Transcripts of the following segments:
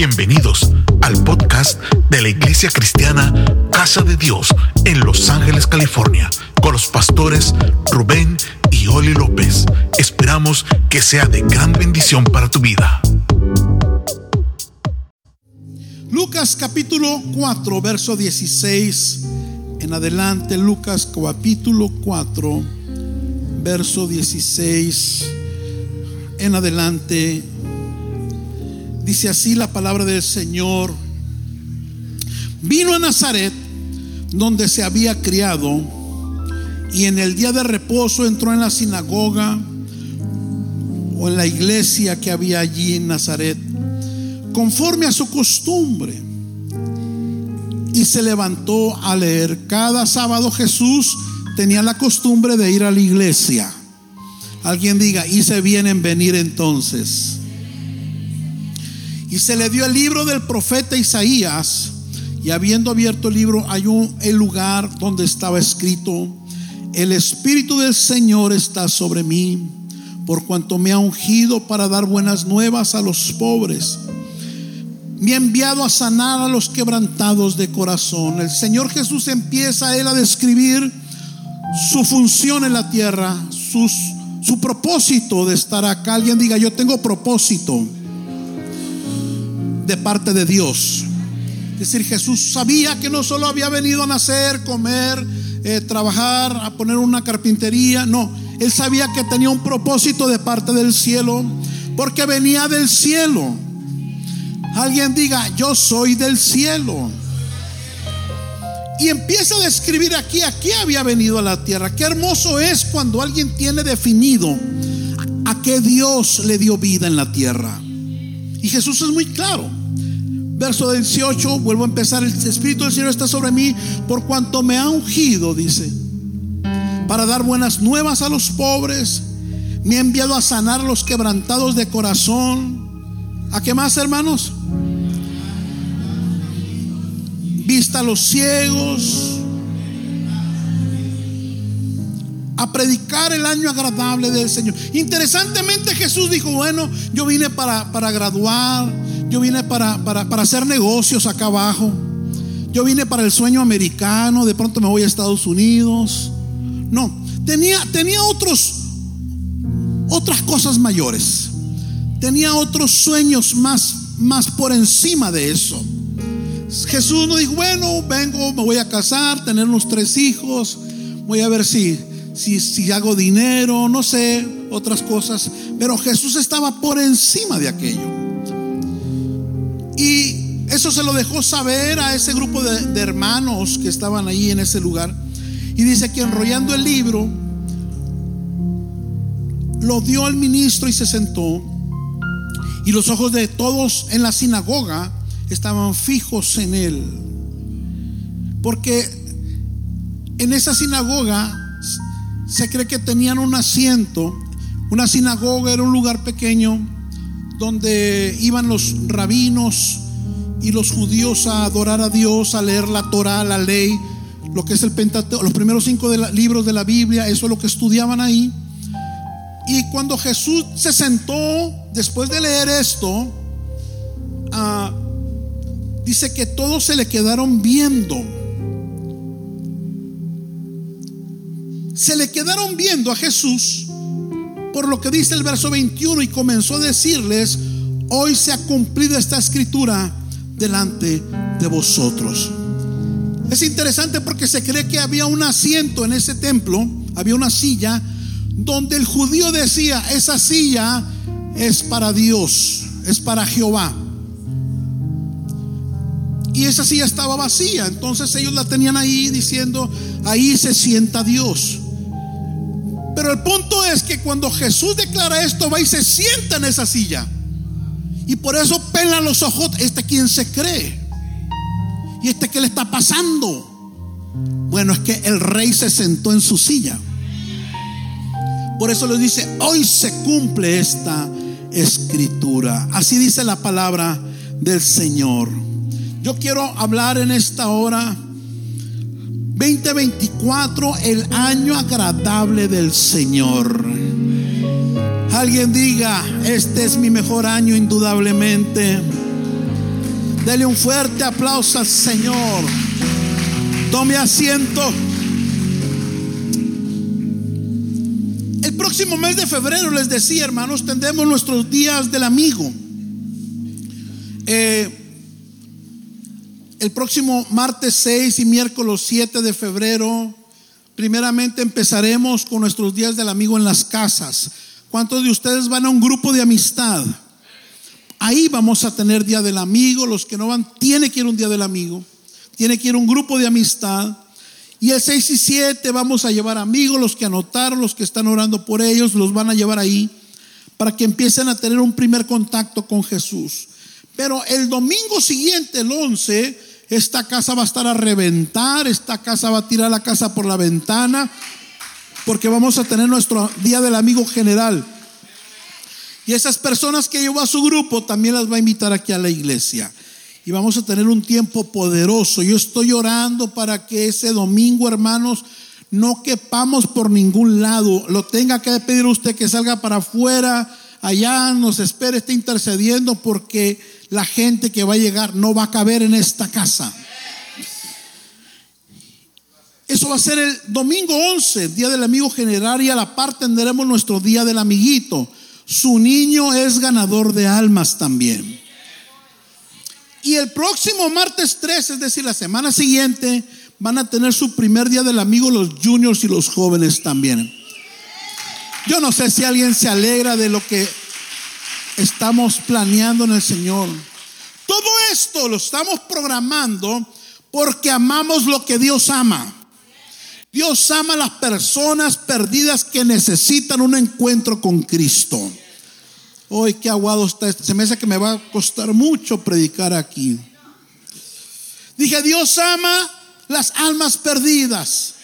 Bienvenidos al podcast de la Iglesia Cristiana Casa de Dios en Los Ángeles, California, con los pastores Rubén y Oli López. Esperamos que sea de gran bendición para tu vida. Lucas capítulo 4, verso 16 en adelante. Lucas capítulo 4, verso 16 en adelante. Dice así la palabra del Señor. Vino a Nazaret, donde se había criado, y en el día de reposo entró en la sinagoga o en la iglesia que había allí en Nazaret, conforme a su costumbre. Y se levantó a leer. Cada sábado Jesús tenía la costumbre de ir a la iglesia. Alguien diga, hice bien en venir entonces. Y se le dio el libro del profeta Isaías. Y habiendo abierto el libro, halló el lugar donde estaba escrito, el Espíritu del Señor está sobre mí, por cuanto me ha ungido para dar buenas nuevas a los pobres. Me ha enviado a sanar a los quebrantados de corazón. El Señor Jesús empieza a él a describir su función en la tierra, su propósito de estar acá. Alguien diga, yo tengo propósito de parte de Dios. Es decir, Jesús sabía que no solo había venido a nacer, comer, eh, trabajar, a poner una carpintería, no, él sabía que tenía un propósito de parte del cielo, porque venía del cielo. Alguien diga, yo soy del cielo. Y empieza a describir aquí, aquí había venido a la tierra. Qué hermoso es cuando alguien tiene definido a qué Dios le dio vida en la tierra. Y Jesús es muy claro. Verso 18, vuelvo a empezar, el Espíritu del Señor está sobre mí por cuanto me ha ungido, dice, para dar buenas nuevas a los pobres, me ha enviado a sanar a los quebrantados de corazón. ¿A qué más, hermanos? Vista a los ciegos, a predicar el año agradable del Señor. Interesantemente Jesús dijo, bueno, yo vine para, para graduar, yo vine para, para, para hacer negocios acá abajo, yo vine para el sueño americano, de pronto me voy a Estados Unidos. No, tenía, tenía otros, otras cosas mayores, tenía otros sueños más, más por encima de eso. Jesús no dijo, bueno, vengo, me voy a casar, tener unos tres hijos, voy a ver si si, hago dinero, no sé, otras cosas. Pero Jesús estaba por encima de aquello. Y eso se lo dejó saber a ese grupo de, hermanos que estaban ahí en ese lugar. Y dice que enrollando el libro, lo dio al ministro y se sentó. Y los ojos de todos en la sinagoga estaban fijos en él. Porque en esa sinagoga se cree que tenían un asiento. Una sinagoga era un lugar pequeño donde iban los rabinos y los judíos a adorar a Dios, a leer la Torah, la ley, lo que es el Pentateuco, los primeros cinco libros de la Biblia, eso es lo que estudiaban ahí. Y cuando Jesús se sentó, después de leer esto, ah, dice que todos se le quedaron viendo. se le quedaron viendo a Jesús por lo que dice el verso 21 y comenzó a decirles, hoy se ha cumplido esta escritura delante de vosotros. Es interesante porque se cree que había un asiento en ese templo, había una silla, donde el judío decía, esa silla es para Dios, es para Jehová. Y esa silla estaba vacía, entonces ellos la tenían ahí diciendo, ahí se sienta Dios. Pero el punto es que cuando Jesús declara esto, va y se sienta en esa silla. Y por eso pela los ojos, este quien se cree. ¿Y este qué le está pasando? Bueno, es que el rey se sentó en su silla. Por eso le dice, hoy se cumple esta escritura. Así dice la palabra del Señor. Yo quiero hablar en esta hora 2024, el año agradable del Señor. Alguien diga, este es mi mejor año indudablemente. Dele un fuerte aplauso al Señor. Tome asiento. El próximo mes de febrero, les decía, hermanos, tendremos nuestros días del amigo. Eh, el próximo martes 6 y miércoles 7 de febrero, primeramente empezaremos con nuestros días del amigo en las casas. ¿Cuántos de ustedes van a un grupo de amistad? Ahí vamos a tener día del amigo. Los que no van, tiene que ir un día del amigo. Tiene que ir un grupo de amistad. Y el 6 y 7 vamos a llevar amigos, los que anotaron, los que están orando por ellos, los van a llevar ahí para que empiecen a tener un primer contacto con Jesús. Pero el domingo siguiente, el 11, esta casa va a estar a reventar, esta casa va a tirar la casa por la ventana, porque vamos a tener nuestro día del amigo general. Y esas personas que llevó a su grupo también las va a invitar aquí a la iglesia. Y vamos a tener un tiempo poderoso. Yo estoy orando para que ese domingo, hermanos, no quepamos por ningún lado. Lo tenga que pedir usted que salga para afuera, allá nos espere, esté intercediendo porque la gente que va a llegar no va a caber en esta casa. Eso va a ser el domingo 11, día del amigo general, y a la par tendremos nuestro día del amiguito. Su niño es ganador de almas también. Y el próximo martes 3, es decir, la semana siguiente, van a tener su primer día del amigo los juniors y los jóvenes también. Yo no sé si alguien se alegra de lo que estamos planeando en el Señor. Todo esto lo estamos programando porque amamos lo que Dios ama. Dios ama a las personas perdidas que necesitan un encuentro con Cristo. Hoy qué aguado está este. Se me hace que me va a costar mucho predicar aquí. Dije, Dios ama las almas perdidas.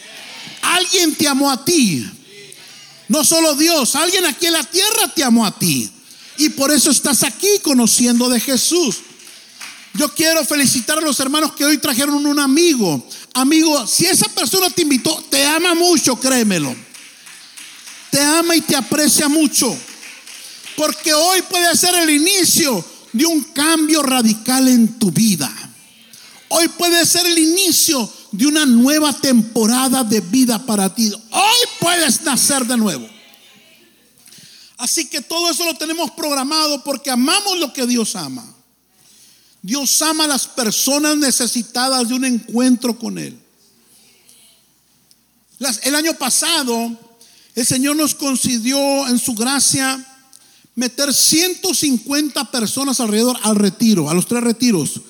Alguien te amó a ti. No solo Dios, alguien aquí en la tierra te amó a ti. Y por eso estás aquí conociendo de Jesús. Yo quiero felicitar a los hermanos que hoy trajeron un amigo. Amigo, si esa persona te invitó, te ama mucho, créemelo. Te ama y te aprecia mucho. Porque hoy puede ser el inicio de un cambio radical en tu vida. Hoy puede ser el inicio de una nueva temporada de vida para ti. Hoy puedes nacer de nuevo. Así que todo eso lo tenemos programado porque amamos lo que Dios ama. Dios ama a las personas necesitadas de un encuentro con Él. el año pasado, el Señor nos concedió en su gracia meter 150 personas alrededor al retiro, a los tres retiros.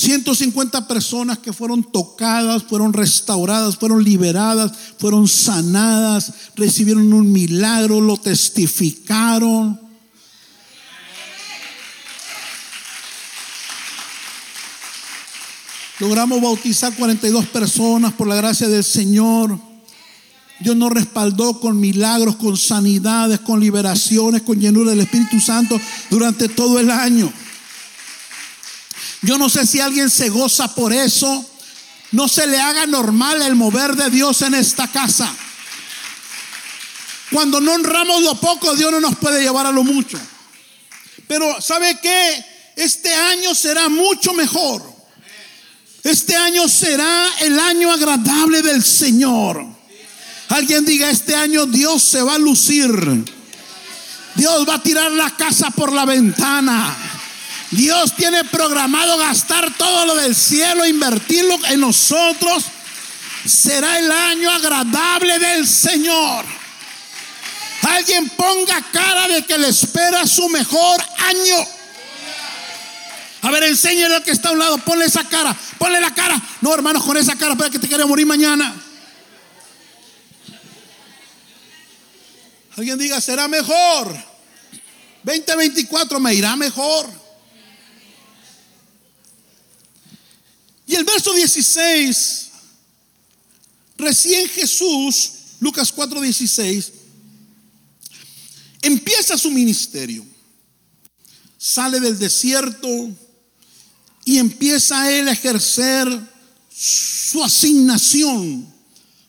150 personas que fueron tocadas, fueron restauradas, fueron liberadas, fueron sanadas, recibieron un milagro, lo testificaron. Logramos bautizar 42 personas por la gracia del Señor. Dios nos respaldó con milagros, con sanidades, con liberaciones, con llenura del Espíritu Santo durante todo el año. Yo no sé si alguien se goza por eso. No se le haga normal el mover de Dios en esta casa. Cuando no honramos lo poco, Dios no nos puede llevar a lo mucho. Pero ¿sabe qué? Este año será mucho mejor. Este año será el año agradable del Señor. Alguien diga, este año Dios se va a lucir. Dios va a tirar la casa por la ventana. Dios tiene programado gastar todo lo del cielo, invertirlo en nosotros. Será el año agradable del Señor. Alguien ponga cara de que le espera su mejor año. A ver, enséñale al que está a un lado, ponle esa cara, ponle la cara. No, hermanos, con esa cara, para que te quiera morir mañana. Alguien diga, será mejor. 2024 me irá mejor. Y el verso 16, recién Jesús, Lucas 4:16, empieza su ministerio. Sale del desierto, y empieza él a ejercer su asignación,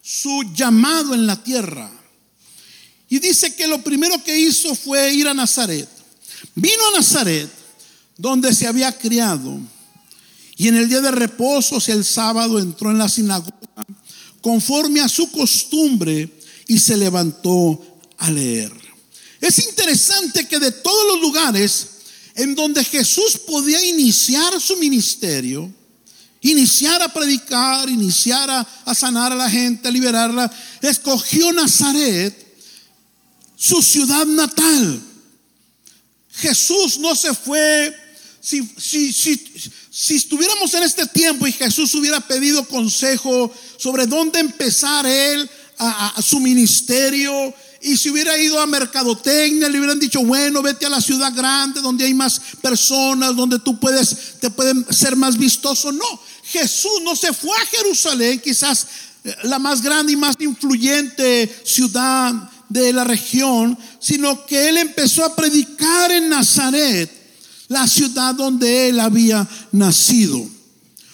su llamado en la tierra. Y dice que lo primero que hizo fue ir a Nazaret. Vino a Nazaret, donde se había criado. Y en el día de reposo, el sábado, entró en la sinagoga conforme a su costumbre y se levantó a leer. Es interesante que de todos los lugares en donde Jesús podía iniciar su ministerio, iniciar a predicar, iniciar a, sanar a la gente, a liberarla, escogió Nazaret, su ciudad natal. Jesús no se fue, si, si, si, si estuviéramos en este tiempo y Jesús hubiera pedido consejo sobre dónde empezar él a, su ministerio, y si hubiera ido a mercadotecnia, le hubieran dicho, bueno, vete a la ciudad grande donde hay más personas, donde tú puedes, te pueden ser más vistoso. No, Jesús no se fue a Jerusalén, quizás eh, la más grande y más influyente ciudad de la región, sino que él empezó a predicar en Nazaret, la ciudad donde él había nacido.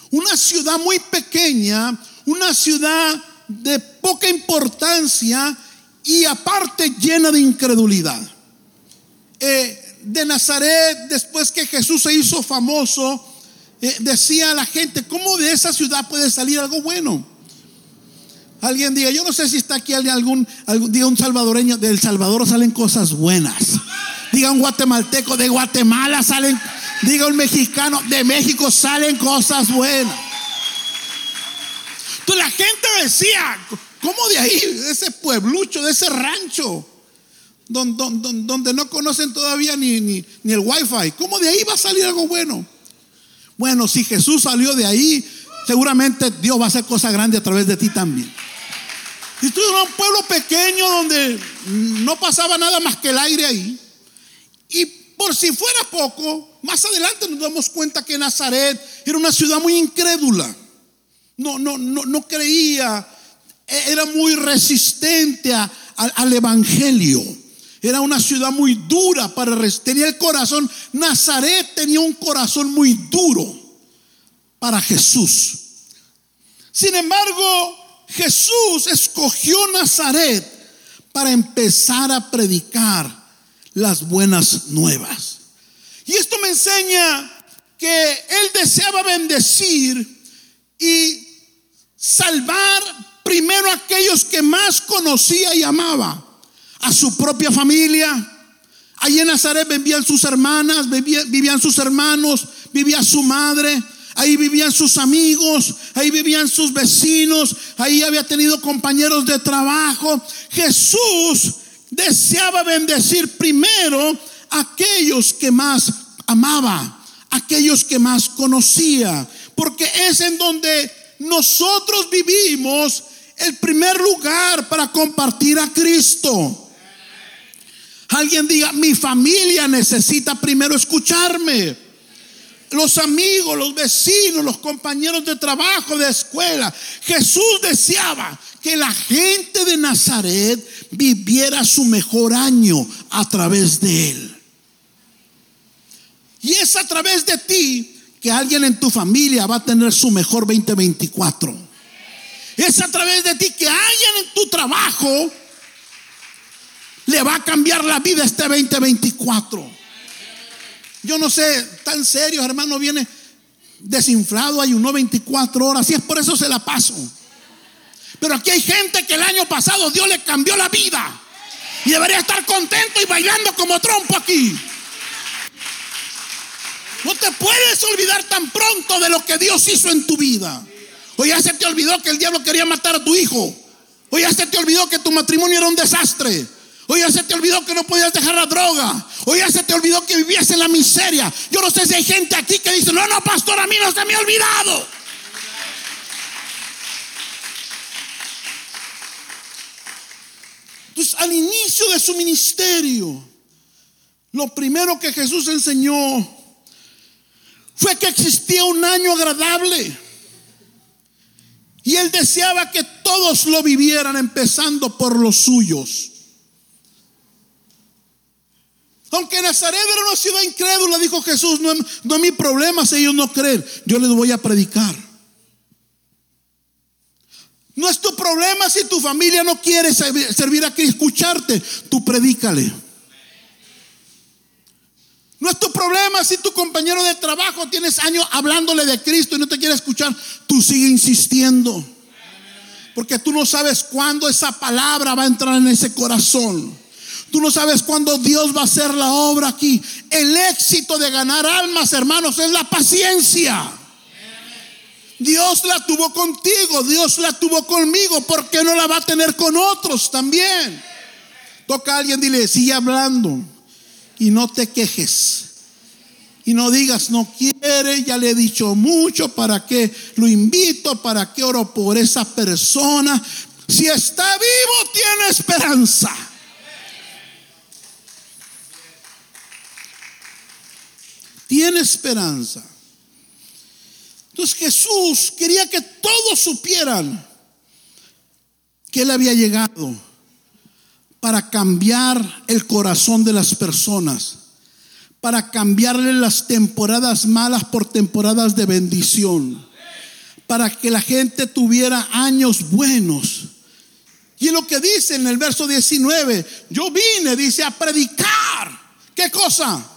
Una ciudad muy pequeña, una ciudad de poca importancia, y aparte llena de incredulidad. Eh, de Nazaret, después que Jesús se hizo famoso, eh, decía a la gente, ¿cómo de esa ciudad puede salir algo bueno? Alguien diga, yo no sé si está aquí algún, algún diga un salvadoreño, del Salvador salen cosas buenas. Diga un guatemalteco, de Guatemala salen, diga un mexicano, de México salen cosas buenas. Entonces la gente decía, ¿Cómo de ahí, de ese pueblucho, de ese rancho, donde, no conocen todavía ni, el wifi? ¿Cómo de ahí va a salir algo bueno? Bueno, si Jesús salió de ahí, seguramente Dios va a hacer cosas grandes a través de ti también. Y tú en un pueblo pequeño donde no pasaba nada más que el aire ahí. Y por si fuera poco, más adelante nos damos cuenta que Nazaret era una ciudad muy incrédula. No, no, no, no creía e-, era muy resistente al Evangelio. Era una ciudad muy dura para tenía el corazón. Nazaret tenía un corazón muy duro para Jesús. Sin embargo, Jesús escogió Nazaret para empezar a predicar las buenas nuevas. Y esto me enseña que él deseaba bendecir y salvar primero aquellos que más conocía y amaba, a su propia familia. Allí en Nazaret vivían sus hermanas, vivían sus hermanos, vivía su madre, ahí vivían sus amigos, ahí vivían sus vecinos, ahí había tenido compañeros de trabajo. Jesús deseaba bendecir primero a aquellos que más amaba, aquellos que más conocía, porque es en donde nosotros vivimos el primer lugar para compartir a Cristo. Alguien diga, mi familia necesita primero escucharme. Los amigos, los vecinos, los compañeros de trabajo, de escuela. Jesús deseaba que la gente de Nazaret viviera su mejor año a través de él. Y es a través de ti que alguien en tu familia va a tener su mejor 2024. Es a través de ti que alguien en tu trabajo le va a cambiar la vida este 2024. Yo no sé, tan serio, hermano, viene desinflado, ayunó 24 horas, y es por eso se la paso. Pero aquí hay gente que el año pasado Dios le cambió la vida y debería estar contento y bailando como trompo aquí. No te puedes olvidar tan pronto de lo que Dios hizo en tu vida. O ya se te olvidó que el diablo quería matar a tu hijo. O ya se te olvidó que tu matrimonio era un desastre. O ya se te olvidó que no podías dejar la droga. O ya se te olvidó que vivías en la miseria. Yo no sé si hay gente aquí que dice, no, no, pastor, a mí no se me ha olvidado. Entonces, al inicio de su ministerio, lo primero que Jesús enseñó fue que existía un año agradable. Y él deseaba que todos lo vivieran, empezando por los suyos. Aunque Nazaret era una ciudad incrédula, dijo Jesús, no, no es mi problema si ellos no creen, yo les voy a predicar. No es tu problema si tu familia no quiere servir aquí, escucharte, tú predícale. No es tu problema si tu compañero de trabajo tienes años hablándole de Cristo y no te quiere escuchar. Tú sigue insistiendo. Porque tú no sabes cuándo esa palabra va a entrar en ese corazón. Tú no sabes cuándo Dios va a hacer la obra aquí. El éxito de ganar almas, hermanos, es la paciencia. Dios la tuvo contigo, Dios la tuvo conmigo, ¿por qué no la va a tener con otros también? Toca a alguien, dile, sigue hablando y no te quejes. Y no digas, no quiere, ya le he dicho mucho, ¿para qué lo invito? ¿Para qué oro por esa persona? Si está vivo, tiene esperanza. Tiene esperanza. Entonces Jesús quería que todos supieran que Él había llegado para cambiar el corazón de las personas, para cambiarle las temporadas malas por temporadas de bendición, para que la gente tuviera años buenos. Y lo que dice en el verso 19, yo vine, dice, a predicar. ¿Qué cosa?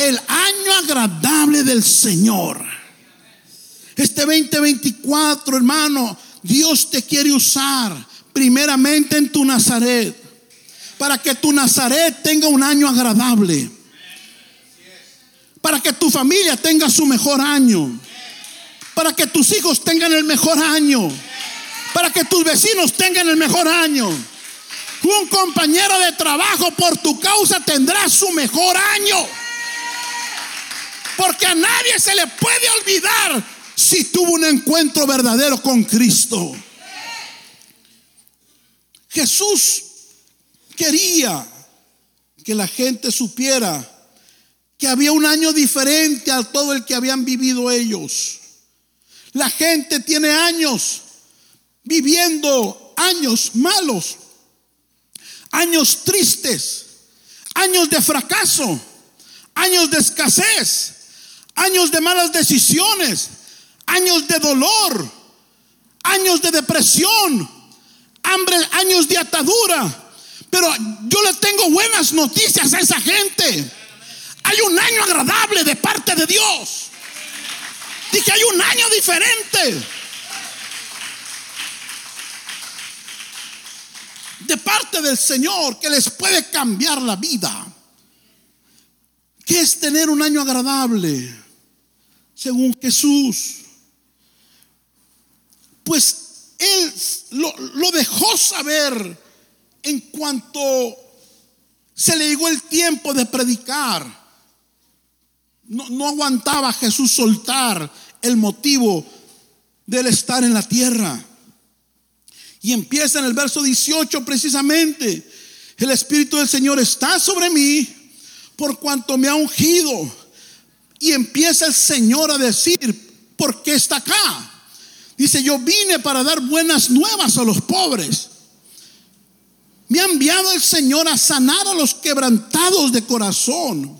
El año agradable del Señor. Este 2024, hermano, Dios te quiere usar primeramente en tu Nazaret. Para que tu Nazaret tenga un año agradable. Para que tu familia tenga su mejor año. Para que tus hijos tengan el mejor año. Para que tus vecinos tengan el mejor año. Un compañero de trabajo por tu causa tendrá su mejor año. Porque a nadie se le puede olvidar si tuvo un encuentro verdadero con Cristo. Jesús quería que la gente supiera que había un año diferente a todo el que habían vivido ellos. La gente tiene años viviendo años malos, años tristes, años de fracaso, años de escasez, años de malas decisiones, años de dolor, años de depresión, hambre, años de atadura. Pero yo le tengo buenas noticias a esa gente. Hay un año agradable de parte de Dios. Dije, hay un año diferente. De parte del Señor que les puede cambiar la vida. ¿Qué es tener un año agradable? Según Jesús pues él lo, dejó saber en cuanto se le llegó el tiempo de predicar. No, aguantaba Jesús soltar el motivo del estar en la tierra. Y empieza en el verso 18 precisamente. El Espíritu del Señor está sobre mí por cuanto me ha ungido. Y empieza el Señor a decir, ¿por qué está acá? Dice, yo vine para dar buenas nuevas a los pobres. Me ha enviado el Señor a sanar a los quebrantados de corazón,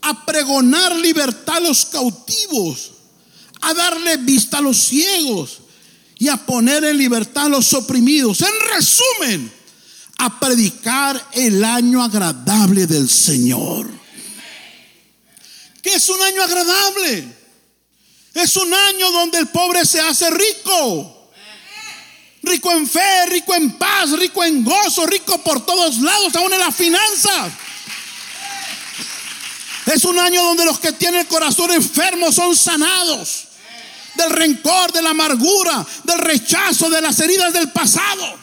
a pregonar libertad a los cautivos, a darle vista a los ciegos y a poner en libertad a los oprimidos. En resumen, a predicar el año agradable del Señor. ¿Qué es un año agradable? Es un año donde el pobre se hace rico. Rico en fe, rico en paz, rico en gozo, rico por todos lados, aún en las finanzas. Es un año donde los que tienen el corazón enfermo son sanados del rencor, de la amargura, del rechazo, de las heridas del pasado.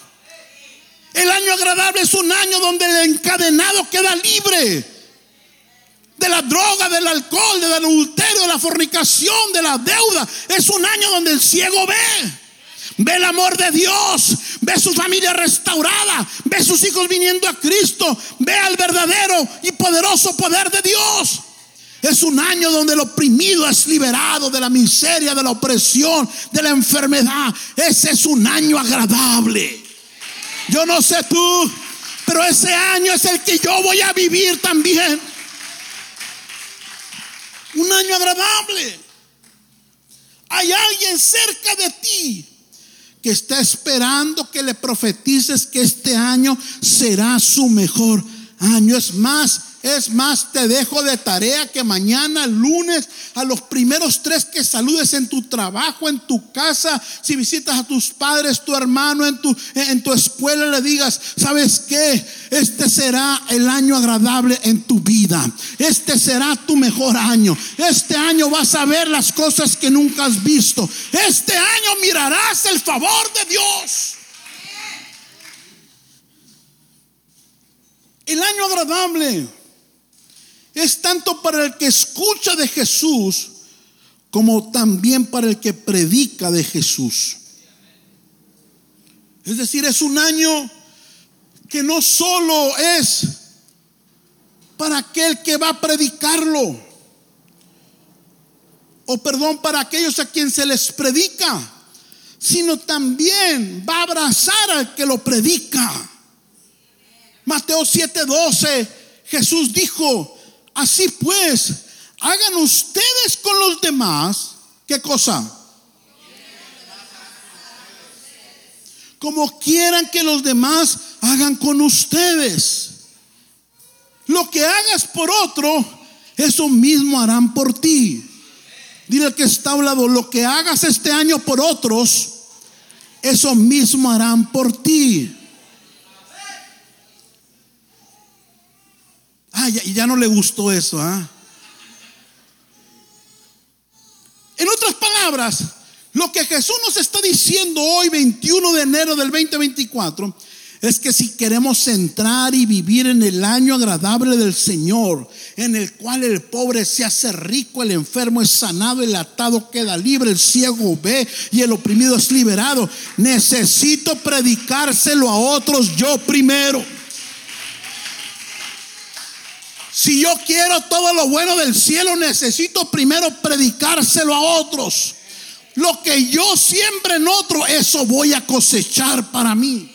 El año agradable es un año donde el encadenado queda libre de la droga, del alcohol, del adulterio, de la fornicación, de la deuda. Es un año donde el ciego ve. Ve el amor de Dios, ve su familia restaurada, ve sus hijos viniendo a Cristo, ve al verdadero y poderoso poder de Dios. Es un año donde el oprimido es liberado de la miseria, de la opresión, de la enfermedad. Ese es un año agradable. Yo no sé tú, pero ese año es el que yo voy a vivir también un año agradable. Hay alguien cerca de ti que está esperando que le profetices que este año será su mejor año. Es más, Es más, te dejo de tarea que mañana, lunes, a los primeros tres que saludes en tu trabajo, en tu casa, si visitas a tus padres, tu hermano, en tu, en tu escuela, le digas, ¿sabes qué? Este será el año agradable en tu vida. Este será tu mejor año. Este año vas a ver las cosas que nunca has visto. Este año mirarás el favor de Dios. El año agradable es tanto para el que escucha de Jesús como también para el que predica de Jesús. Es decir, es un año que no solo es para aquel que va a predicarlo, o perdón, para aquellos a quien se les predica, sino también va a abrazar al que lo predica. Mateo 7:12, Jesús dijo, así pues, hagan ustedes con los demás, ¿qué cosa? Como quieran que los demás hagan con ustedes. Lo que hagas por otro, eso mismo harán por ti. Dile que está hablando, lo que hagas este año por otros, eso mismo harán por ti. Ah, ya, ya no le gustó eso. ¿ah? En otras palabras, lo que Jesús nos está diciendo hoy, 21 de enero del 2024, es que si queremos entrar y vivir en el año agradable del Señor, en el cual el pobre se hace rico, el enfermo es sanado, el atado queda libre, el ciego ve y el oprimido es liberado, necesito predicárselo a otros yo primero. Si yo quiero todo lo bueno del cielo, necesito primero predicárselo a otros. Lo que yo siembre en otro, eso voy a cosechar para mí.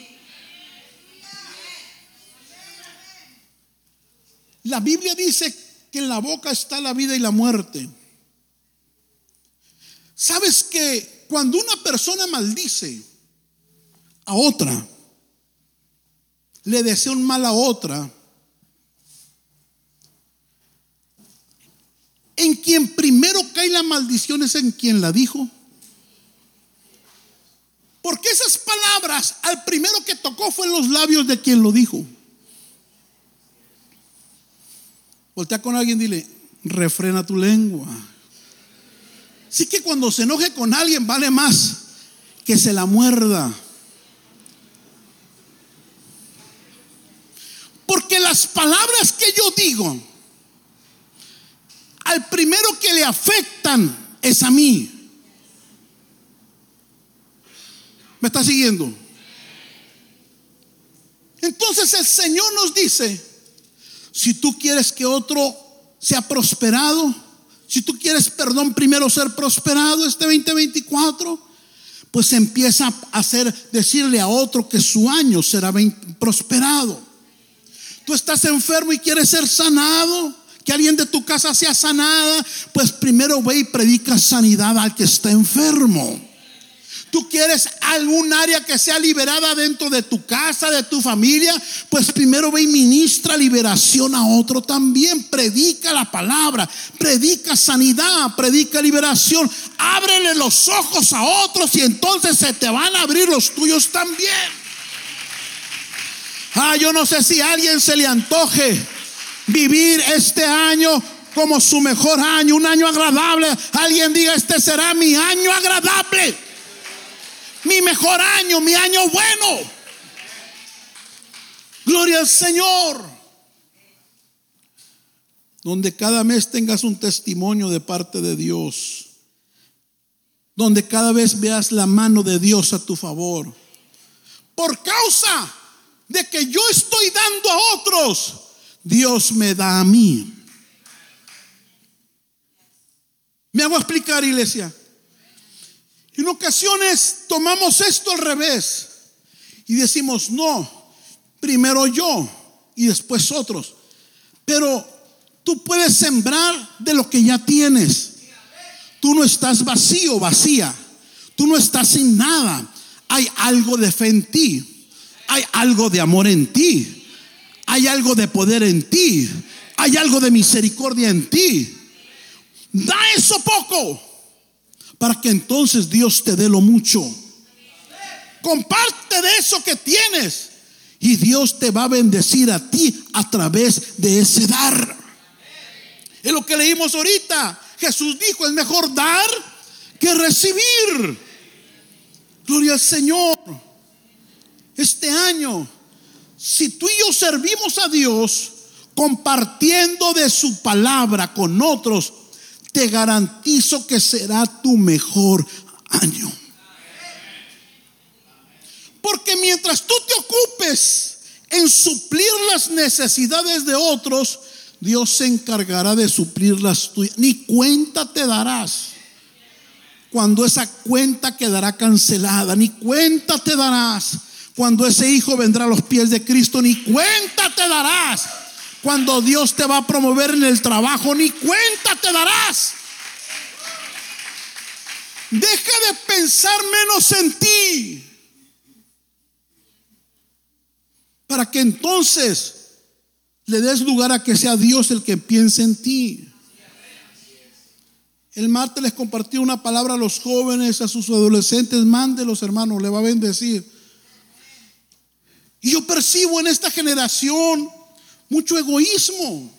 La Biblia dice que en la boca está la vida y la muerte. ¿Sabes que cuando una persona maldice a otra, le desea un mal a otra, en quien primero cae la maldición es en quien la dijo. Porque esas palabras al primero que tocó fue en los labios de quien lo dijo. Voltea con alguien dile, refrena tu lengua. Así que cuando se enoje con alguien vale más que se la muerda. Porque las palabras que yo digo al primero que le afectan es a mí. ¿Me está siguiendo? Entonces el Señor nos dice, si tú quieres que otro sea prosperado, si tú quieres, perdón, primero ser prosperado este 2024, pues empieza a hacer, decirle a otro que su año será prosperado. Tú estás enfermo y quieres ser sanado que alguien de tu casa sea sanada, pues primero ve y predica sanidad al que está enfermo. Tú quieres algún área que sea liberada dentro de tu casa, de tu familia, pues primero ve y ministra liberación a otro también. Predica la palabra, predica sanidad, predica liberación. Ábrele los ojos a otros y entonces se te van a abrir los tuyos también. Ah, yo no sé si a alguien se le antoje vivir este año como su mejor año, un año agradable. Alguien diga, este será mi año agradable, mi mejor año, mi año bueno. Gloria al Señor. Donde cada mes tengas un testimonio de parte de Dios. Donde cada vez veas la mano de Dios a tu favor. Por causa de que yo estoy dando a otros Dios me da a mí. ¿Me hago explicar, iglesia? En ocasiones tomamos esto al revés y decimos, no, primero yo y después otros. Pero tú puedes sembrar de lo que ya tienes. Tú no estás vacío, vacía. Tú no estás sin nada. Hay algo de fe en ti. Hay algo de amor en ti hay algo de poder en ti. hay algo de misericordia en ti. Da eso poco para que entonces Dios te dé lo mucho. Comparte de eso que tienes y Dios te va a bendecir a ti a través de ese dar. Es lo que leímos ahorita. Jesús dijo, es mejor dar que recibir. Gloria al Señor. Este año, si tú y yo servimos a Dios compartiendo de su palabra con otros, te garantizo que será tu mejor año. Porque mientras tú te ocupes en suplir las necesidades de otros, Dios se encargará de suplir las tuyas. Ni cuenta te darás cuando esa cuenta quedará cancelada. Ni cuenta te darás cuando ese hijo vendrá a los pies de Cristo. Ni cuenta te darás cuando Dios te va a promover en el trabajo. Ni cuenta te darás. Deja de pensar menos en ti. Para que entonces le des lugar a que sea Dios el que piense en ti. El martes les compartí una palabra a los jóvenes, a sus adolescentes, mándelos hermanos, le va a bendecir. Y yo percibo en esta generación mucho egoísmo.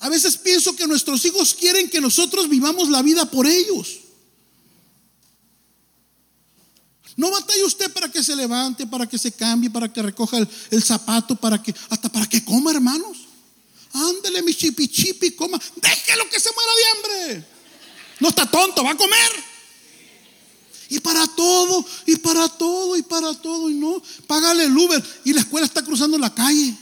A veces pienso que nuestros hijos quieren que nosotros vivamos la vida por ellos. No batalla usted para que se levante, para que se cambie, para que recoja el, zapato, para que, hasta para que coma, hermanos. Ándele, mi chipi chipi, coma. Déjelo que se muera de hambre. No está tonto, va a comer. Y para todo, y para todo, y para todo, y no. Págale el Uber. Y la escuela está cruzando la calle.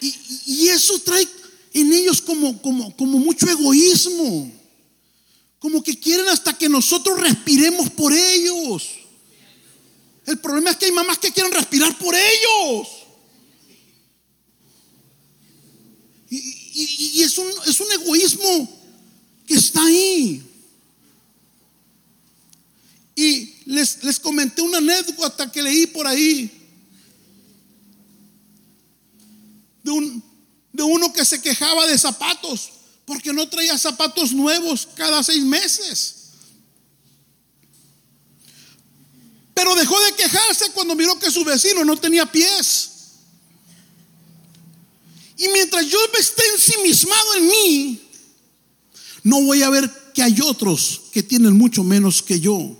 Y, y eso trae en ellos como, como, como mucho egoísmo. Como que quieren hasta que nosotros respiremos por ellos. El problema es que hay mamás que quieren respirar por ellos. Y, es, un, es un egoísmo que está ahí. Y les, les comenté una anécdota que leí por ahí. De, un, de uno que se quejaba de zapatos porque no traía zapatos nuevos cada seis meses. Pero dejó de quejarse cuando miró que su vecino no tenía pies. Y mientras yo esté ensimismado en mí, no voy a ver que hay otros que tienen mucho menos que yo.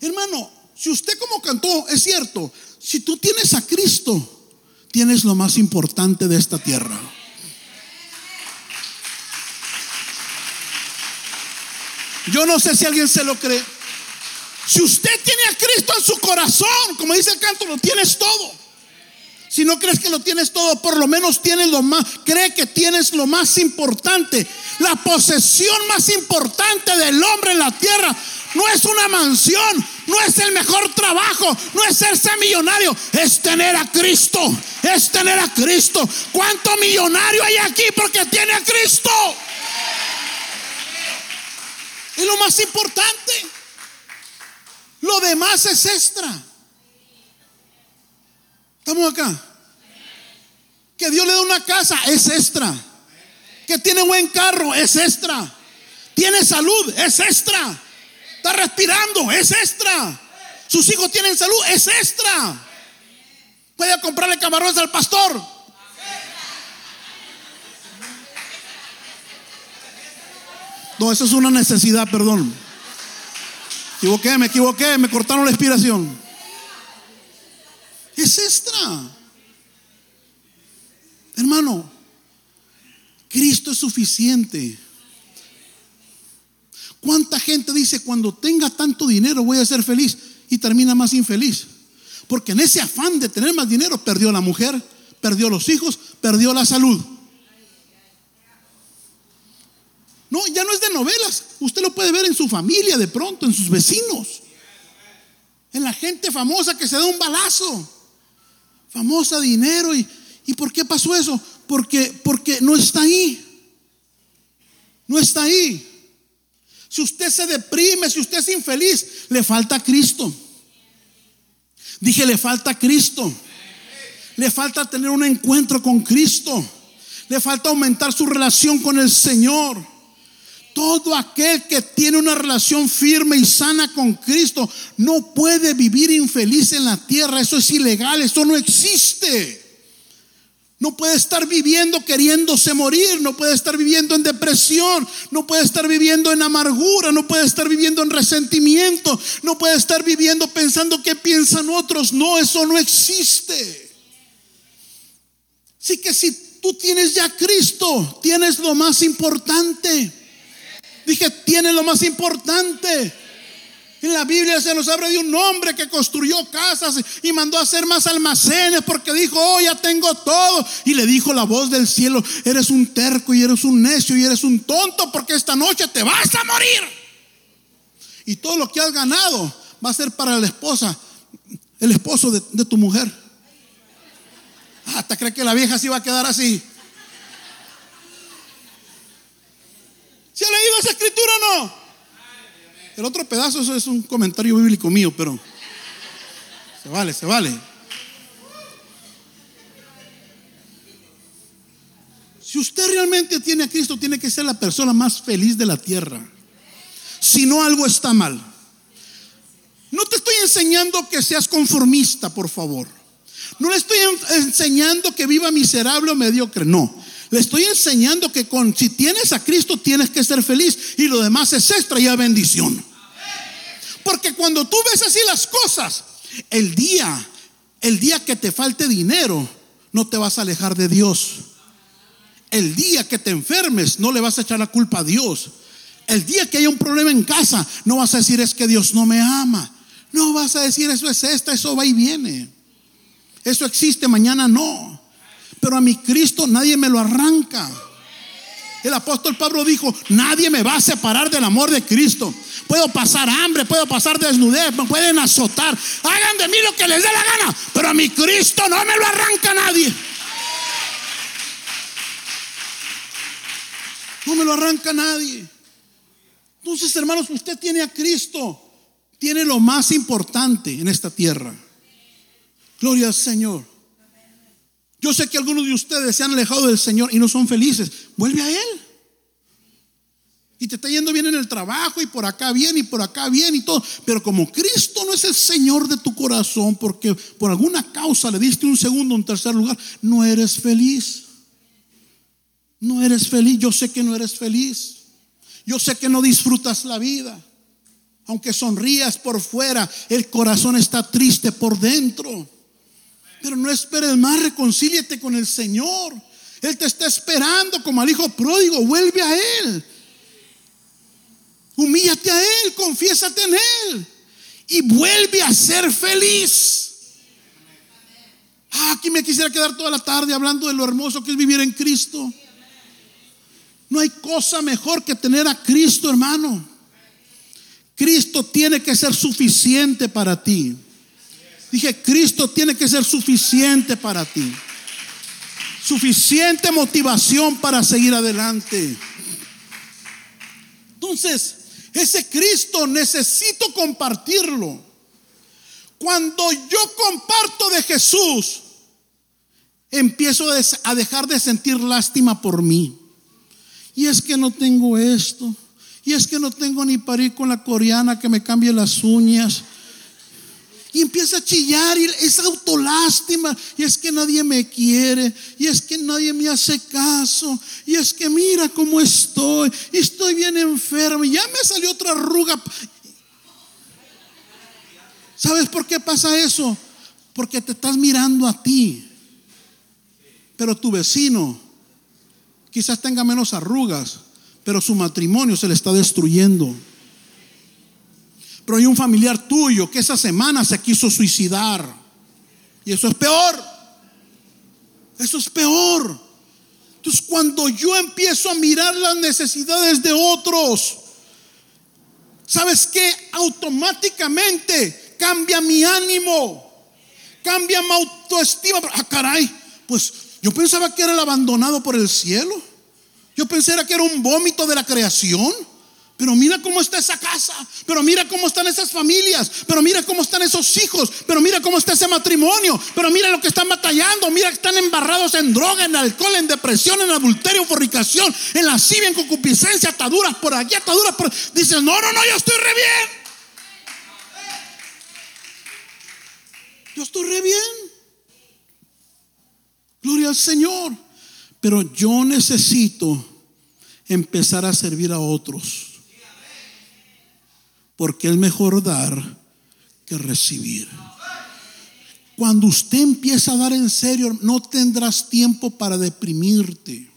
Hermano, si usted como cantó, es cierto, si tú tienes a Cristo, tienes lo más importante de esta tierra. Yo no sé si alguien se lo cree. Si usted tiene a Cristo en su corazón, como dice el canto, lo tienes todo. Si no crees que lo tienes todo, por lo menos tienes lo más, cree que tienes lo más importante. La posesión más importante del hombre en la tierra no es una mansión, no es el mejor trabajo, no es ser millonario, es tener a Cristo, es tener a Cristo. ¿Cuánto millonario hay aquí porque tiene a Cristo? Es lo más importante. Lo demás es extra. ¿Estamos acá? Que Dios le da una casa es extra. Que tiene buen carro es extra. Tiene salud es extra. Está respirando es extra. Sus hijos tienen salud es extra. Puede comprarle camarones al pastor No, eso es una necesidad, perdón. Equivoqué, me equivoqué, me cortaron la inspiración. Es extra. Hermano, Cristo es suficiente. ¿Cuánta gente dice cuando tenga tanto dinero voy a ser feliz y termina más infeliz? Porque en ese afán de tener más dinero perdió la mujer, perdió los hijos, perdió la salud. No, ya no es de novelas. Usted lo puede ver en su familia de pronto, en sus vecinos. En la gente famosa que se da un balazo. Famosa dinero. ¿Y, ¿y por qué pasó eso? Porque, porque no está ahí. No está ahí. Si usted se deprime, si usted es infeliz, le falta Cristo. Dije, le falta Cristo. Le falta tener un encuentro con Cristo. Le falta aumentar su relación con el Señor. Todo aquel que tiene una relación firme y sana con Cristo no puede vivir infeliz en la tierra. Eso es ilegal, eso no existe. No puede estar viviendo queriéndose morir, no puede estar viviendo en depresión, no puede estar viviendo en amargura, no puede estar viviendo en resentimiento, no puede estar viviendo pensando que piensan otros. No, eso no existe. Así que si tú tienes ya Cristo, tienes lo más importante. Dije, tienes lo más importante. En la Biblia se nos habla de un hombre que construyó casas y mandó a hacer más almacenes porque dijo, oh, ya tengo todo. Y le dijo la voz del cielo, eres un terco y eres un necio y eres un tonto porque esta noche te vas a morir. Y todo lo que has ganado va a ser para la esposa, el esposo de, de tu mujer. Hasta cree que la vieja se va a quedar así. ¿Se ha leído esa escritura o no? El otro pedazo eso es un comentario bíblico mío, pero se vale, se vale. Si usted realmente tiene a Cristo, tiene que ser la persona más feliz de la tierra. Si no, algo está mal. No te estoy enseñando que seas conformista, por favor. No le estoy enseñando que viva miserable o mediocre, no. Le estoy enseñando que con, si tienes a Cristo tienes que ser feliz y lo demás es extra y bendición. Porque cuando tú ves así las cosas, el día, el día que te falte dinero, no te vas a alejar de Dios. El día que te enfermes, no le vas a echar la culpa a Dios. El día que haya un problema en casa, no vas a decir es que Dios no me ama. No vas a decir eso es esta, eso va y viene. Eso existe, mañana no. Pero a mi Cristo nadie me lo arranca. El apóstol Pablo dijo, nadie me va a separar del amor de Cristo. Puedo pasar hambre, puedo pasar desnudez, me pueden azotar. Hagan de mí lo que les dé la gana, pero a mi Cristo no me lo arranca nadie. No me lo arranca nadie. Entonces, hermanos, usted tiene a Cristo. Tiene lo más importante en esta tierra. Gloria al Señor. Yo sé que algunos de ustedes se han alejado del Señor y no son felices. Vuelve a Él. Y te está yendo bien en el trabajo y por acá bien y por acá bien y todo. Pero como Cristo no es el Señor de tu corazón porque por alguna causa le diste un segundo, un tercer lugar, no eres feliz. No eres feliz. Yo sé que no eres feliz. Yo sé que no disfrutas la vida. Aunque sonrías por fuera, el corazón está triste por dentro. Pero no esperes más, reconcíliate con el Señor. Él te está esperando como al hijo pródigo, vuelve a Él. Humíllate a Él, confiésate en Él y vuelve a ser feliz. Ah, aquí me quisiera quedar toda la tarde hablando de lo hermoso que es vivir en Cristo. No hay cosa mejor que tener a Cristo, hermano. Cristo tiene que ser suficiente para ti. Dije, Cristo tiene que ser suficiente para ti. Suficiente motivación para seguir adelante. Entonces, ese Cristo necesito compartirlo. Cuando yo comparto de Jesús, empiezo a dejar de sentir lástima por mí. Y es que no tengo esto. Y es que no tengo ni para ir con la coreana que me cambie las uñas. Y empieza a chillar y es autolástima. Y es que nadie me quiere. Y es que nadie me hace caso. Y es que mira cómo estoy. Y estoy bien enfermo. Y ya me salió otra arruga. ¿Sabes por qué pasa eso? Porque te estás mirando a ti. Pero tu vecino quizás tenga menos arrugas. Pero su matrimonio se le está destruyendo. Pero hay un familiar tuyo que esa semana se quiso suicidar. Y eso es peor. Eso es peor. Entonces cuando yo empiezo a mirar las necesidades de otros, ¿sabes qué? Automáticamente cambia mi ánimo, cambia mi autoestima. Ah, caray, pues yo pensaba que era el abandonado por el cielo. Yo pensaba que era un vómito de la creación. Pero mira cómo está esa casa, pero mira cómo están esas familias, pero mira cómo están esos hijos, pero mira cómo está ese matrimonio, pero mira lo que están batallando, mira que están embarrados en droga, en alcohol, en depresión, en adulterio, fornicación, en lascivia, en concupiscencia, ataduras por aquí, ataduras por... Dices, no, no, no, yo estoy re bien. Yo estoy re bien. Gloria al Señor. Pero yo necesito empezar a servir a otros. Porque es mejor dar que recibir. Cuando usted empieza a dar en serio, no tendrás tiempo para deprimirte.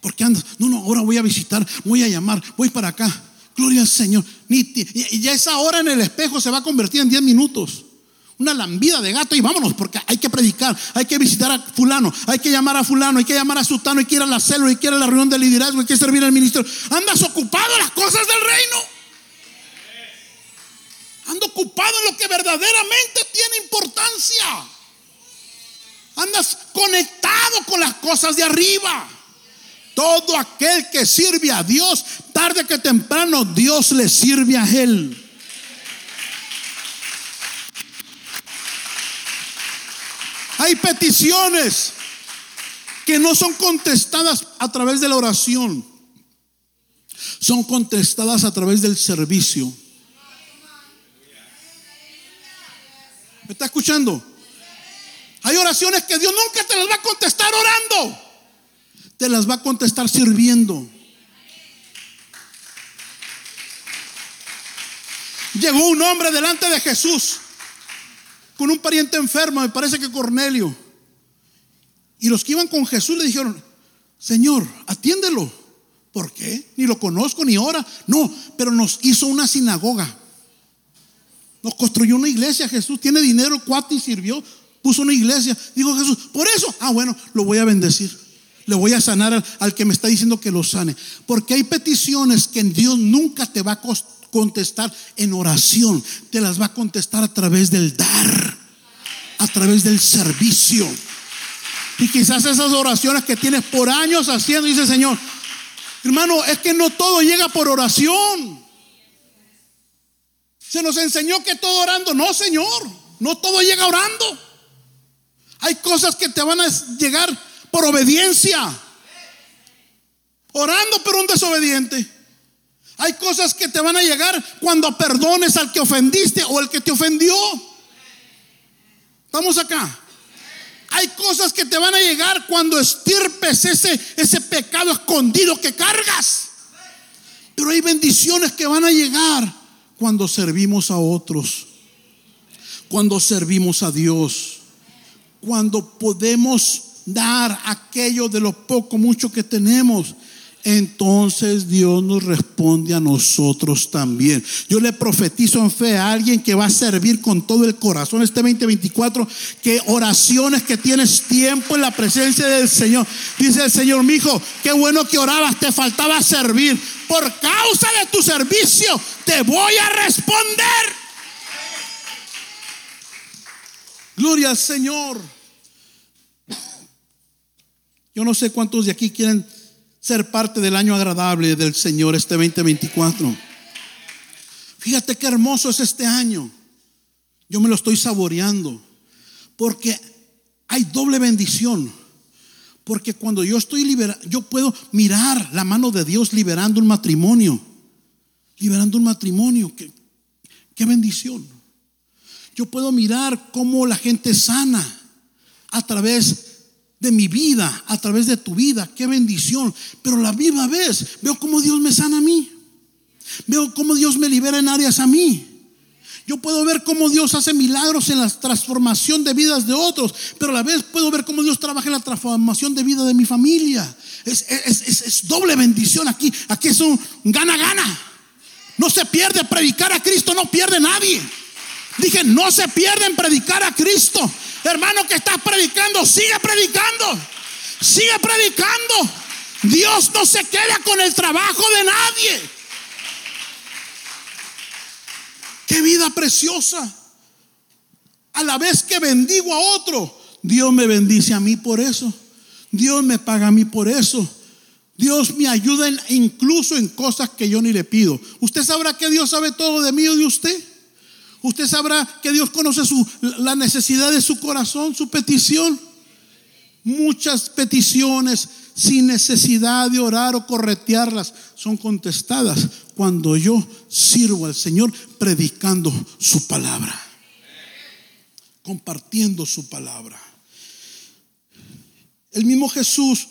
Porque andas, no, no, ahora voy a visitar, voy a llamar, voy para acá. Gloria al Señor. Y ya esa hora en el espejo se va a convertir en 10 minutos una lambida de gato y vámonos, porque hay que predicar, hay que visitar a fulano, hay que llamar a fulano, hay que llamar a sultano, hay que ir a la célula, hay que a la reunión de liderazgo, hay que servir al ministerio. Andas ocupado en las cosas del reino. Ando ocupado en lo que verdaderamente tiene importancia. Andas conectado con las cosas de arriba. Todo aquel que sirve a Dios, tarde que temprano, Dios le sirve a él. Hay peticiones que no son contestadas a través de la oración. Son contestadas a través del servicio. ¿Me está escuchando? Hay oraciones que Dios nunca te las va a contestar orando. Te las va a contestar sirviendo. Llegó un hombre delante de Jesús con un pariente enfermo, me parece que Cornelio. Y los que iban con Jesús le dijeron, Señor, atiéndelo. ¿Por qué? Ni lo conozco, ni ora. No, pero nos hizo una sinagoga. Nos construyó una iglesia. Jesús tiene dinero, cuate y sirvió. Puso una iglesia. Dijo Jesús, por eso, ah, bueno, lo voy a bendecir. Le voy a sanar al, al que me está diciendo que lo sane. Porque hay peticiones que Dios nunca te va a costar contestar en oración, te las va a contestar a través del dar, a través del servicio. Y quizás esas oraciones que tienes por años haciendo, dice Señor, hermano, es que no todo llega por oración. Se nos enseñó que todo orando, no, Señor, no todo llega orando. Hay cosas que te van a llegar por obediencia. Orando pero un desobediente. Hay cosas que te van a llegar cuando perdones al que ofendiste o el que te ofendió. Estamos acá. Hay cosas que te van a llegar cuando estirpes ese, ese pecado escondido que cargas. Pero hay bendiciones que van a llegar cuando servimos a otros. Cuando servimos a Dios. Cuando podemos dar aquello de lo poco, mucho que tenemos entonces Dios nos responde a nosotros también. Yo le profetizo en fe a alguien que va a servir con todo el corazón este 2024, que oraciones que tienes tiempo en la presencia del Señor. Dice el Señor, mi hijo, qué bueno que orabas, te faltaba servir. Por causa de tu servicio, te voy a responder. Gloria al Señor. Yo no sé cuántos de aquí quieren ser parte del año agradable del Señor este 2024. Fíjate qué hermoso es este año. Yo me lo estoy saboreando. Porque hay doble bendición. Porque cuando yo estoy liberado, yo puedo mirar la mano de Dios liberando un matrimonio. Liberando un matrimonio. Qué, qué bendición. Yo puedo mirar cómo la gente sana a través de mi vida, a través de tu vida. Qué bendición. Pero la misma vez veo cómo Dios me sana a mí. Veo cómo Dios me libera en áreas a mí. Yo puedo ver cómo Dios hace milagros en la transformación de vidas de otros, pero a la vez puedo ver cómo Dios trabaja en la transformación de vida de mi familia. Es, doble bendición aquí. Aquí es un gana-gana. No se pierde predicar a Cristo, no pierde nadie. Dije, no se pierde en predicar a Cristo. Hermano que estás predicando, sigue predicando. Sigue predicando. Dios no se queda con el trabajo de nadie. Qué vida preciosa. A la vez que bendigo a otro, Dios me bendice a mí por eso. Dios me paga a mí por eso. Dios me ayuda incluso en cosas que yo ni le pido. ¿Usted sabrá que Dios sabe todo de mí o de usted? ¿Usted sabrá que Dios conoce la necesidad de su corazón, su petición? Muchas peticiones sin necesidad de orar o corretearlas son contestadas cuando yo sirvo al Señor predicando su palabra, compartiendo su palabra. El mismo Jesús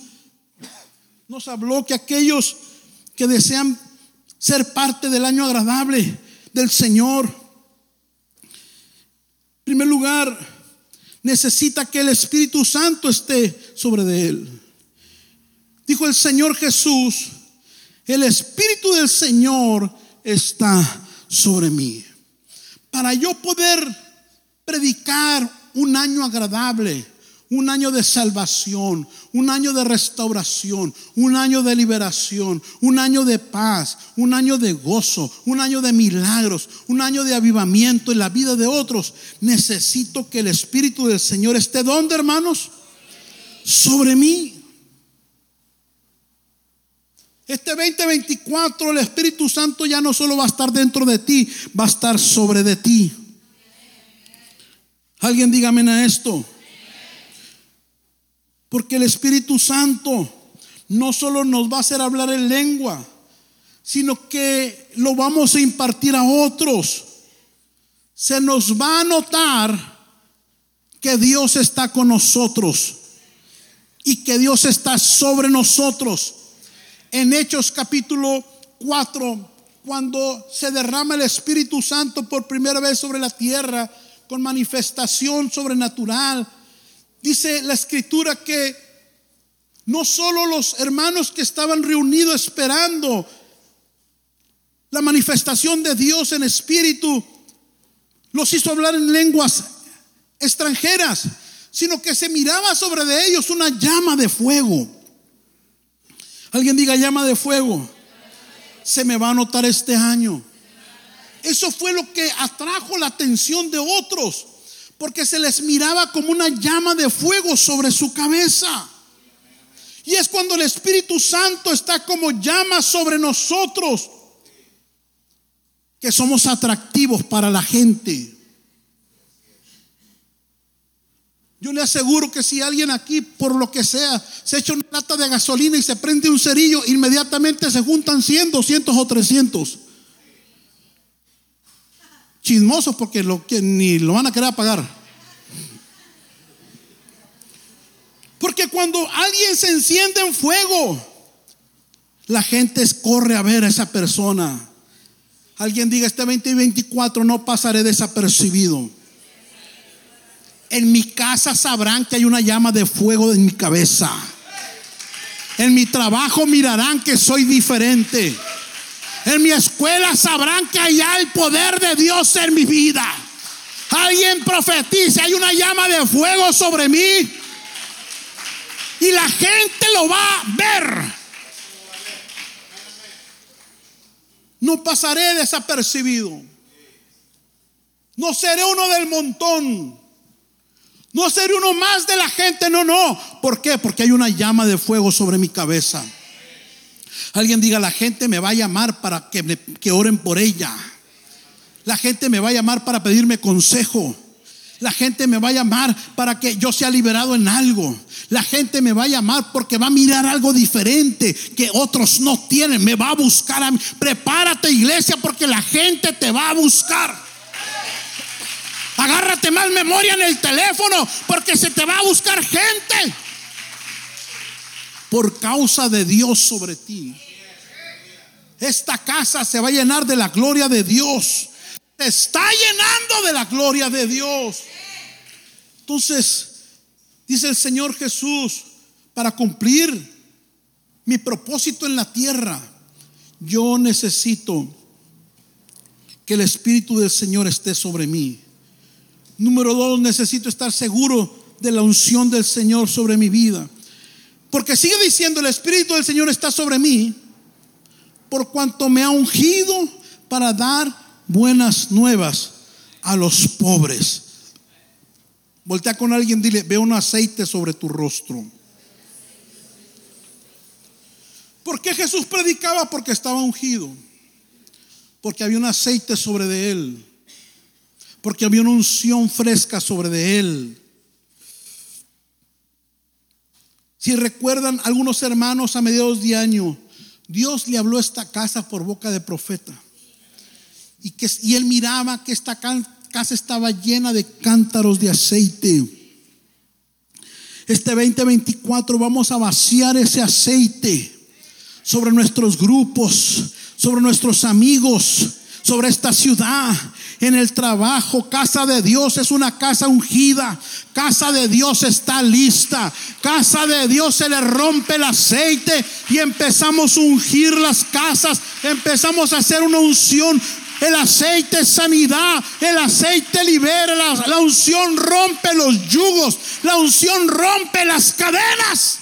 nos habló que aquellos que desean ser parte del año agradable del Señor, primer lugar, necesita que el Espíritu Santo esté sobre de él. Dijo el Señor Jesús, el Espíritu del Señor está sobre mí. Para yo poder predicar un año agradable, un año de salvación, un año de restauración, un año de liberación, un año de paz, un año de gozo, un año de milagros, un año de avivamiento en la vida de otros. Necesito que el Espíritu del Señor esté donde, hermanos? Sobre mí. Este 2024 el Espíritu Santo ya no solo va a estar dentro de ti, va a estar sobre de ti. Alguien dígame a esto. Porque el Espíritu Santo no solo nos va a hacer hablar en lengua, sino que lo vamos a impartir a otros. Se nos va a notar que Dios está con nosotros y que Dios está sobre nosotros. En Hechos capítulo 4, cuando se derrama el Espíritu Santo por primera vez sobre la tierra, con manifestación sobrenatural, Dice la escritura que no solo los hermanos que estaban reunidos esperando la manifestación de Dios en espíritu, los hizo hablar en lenguas extranjeras, sino que se miraba sobre de ellos una llama de fuego. Alguien diga llama de fuego. Se me va a notar este año. Eso fue lo que atrajo la atención de otros porque se les miraba como una llama de fuego sobre su cabeza. Y es cuando el Espíritu Santo está como llama sobre nosotros que somos atractivos para la gente. Yo le aseguro que si alguien aquí, por lo que sea, se echa una lata de gasolina y se prende un cerillo, inmediatamente se juntan 100, 200 o 300 chismosos porque lo que ni lo van a querer apagar. Porque cuando alguien se enciende en fuego, la gente corre a ver a esa persona. Alguien diga, este 2024 no pasaré desapercibido. En mi casa sabrán que hay una llama de fuego en mi cabeza. En mi trabajo mirarán que soy diferente. En mi escuela sabrán que hay el poder de Dios en mi vida. Alguien profetiza, hay una llama de fuego sobre mí. Y la gente lo va a ver. No pasaré desapercibido. No seré uno del montón. No seré uno más de la gente. No, no. ¿Por qué? Porque hay una llama de fuego sobre mi cabeza. Alguien diga, la gente me va a llamar para que, que oren por ella. La gente me va a llamar para pedirme consejo. La gente me va a llamar para que yo sea liberado en algo. La gente me va a llamar porque va a mirar algo diferente que otros no tienen. Me va a buscar a mí. Prepárate iglesia porque la gente te va a buscar. Agárrate más memoria en el teléfono porque se te va a buscar gente por causa de Dios sobre ti. Esta casa se va a llenar de la gloria de Dios. Se está llenando de la gloria de Dios. Entonces, dice el Señor Jesús, para cumplir mi propósito en la tierra, yo necesito que el Espíritu del Señor esté sobre mí. Número dos, necesito estar seguro de la unción del Señor sobre mi vida. Porque sigue diciendo, el Espíritu del Señor está sobre mí, por cuanto me ha ungido para dar buenas nuevas a los pobres. Voltea con alguien, dile, ve un aceite sobre tu rostro. ¿Por qué Jesús predicaba? Porque estaba ungido. Porque había un aceite sobre de él. Porque había una unción fresca sobre de él. Si recuerdan algunos hermanos a mediados de año, Dios le habló a esta casa por boca de profeta. Y, que, y él miraba que esta casa estaba llena de cántaros de aceite. Este 2024 vamos a vaciar ese aceite sobre nuestros grupos, sobre nuestros amigos, sobre esta ciudad, en el trabajo. Casa de Dios es una casa ungida. Casa de Dios está lista. Casa de Dios se le rompe el aceite y empezamos a ungir las casas. Empezamos a hacer una unción. El aceite es sanidad. El aceite libera. La, la unción rompe los yugos. La unción rompe las cadenas.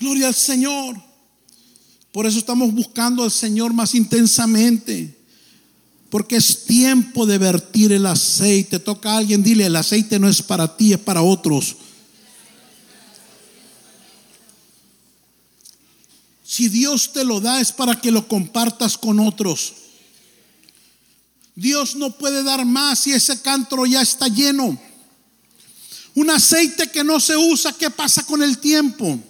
Gloria al Señor. Por eso estamos buscando al Señor más intensamente. Porque es tiempo de vertir el aceite. Toca a alguien, dile, el aceite no es para ti, es para otros. Si Dios te lo da es para que lo compartas con otros. Dios no puede dar más si ese cántaro ya está lleno. Un aceite que no se usa, ¿qué pasa con el tiempo?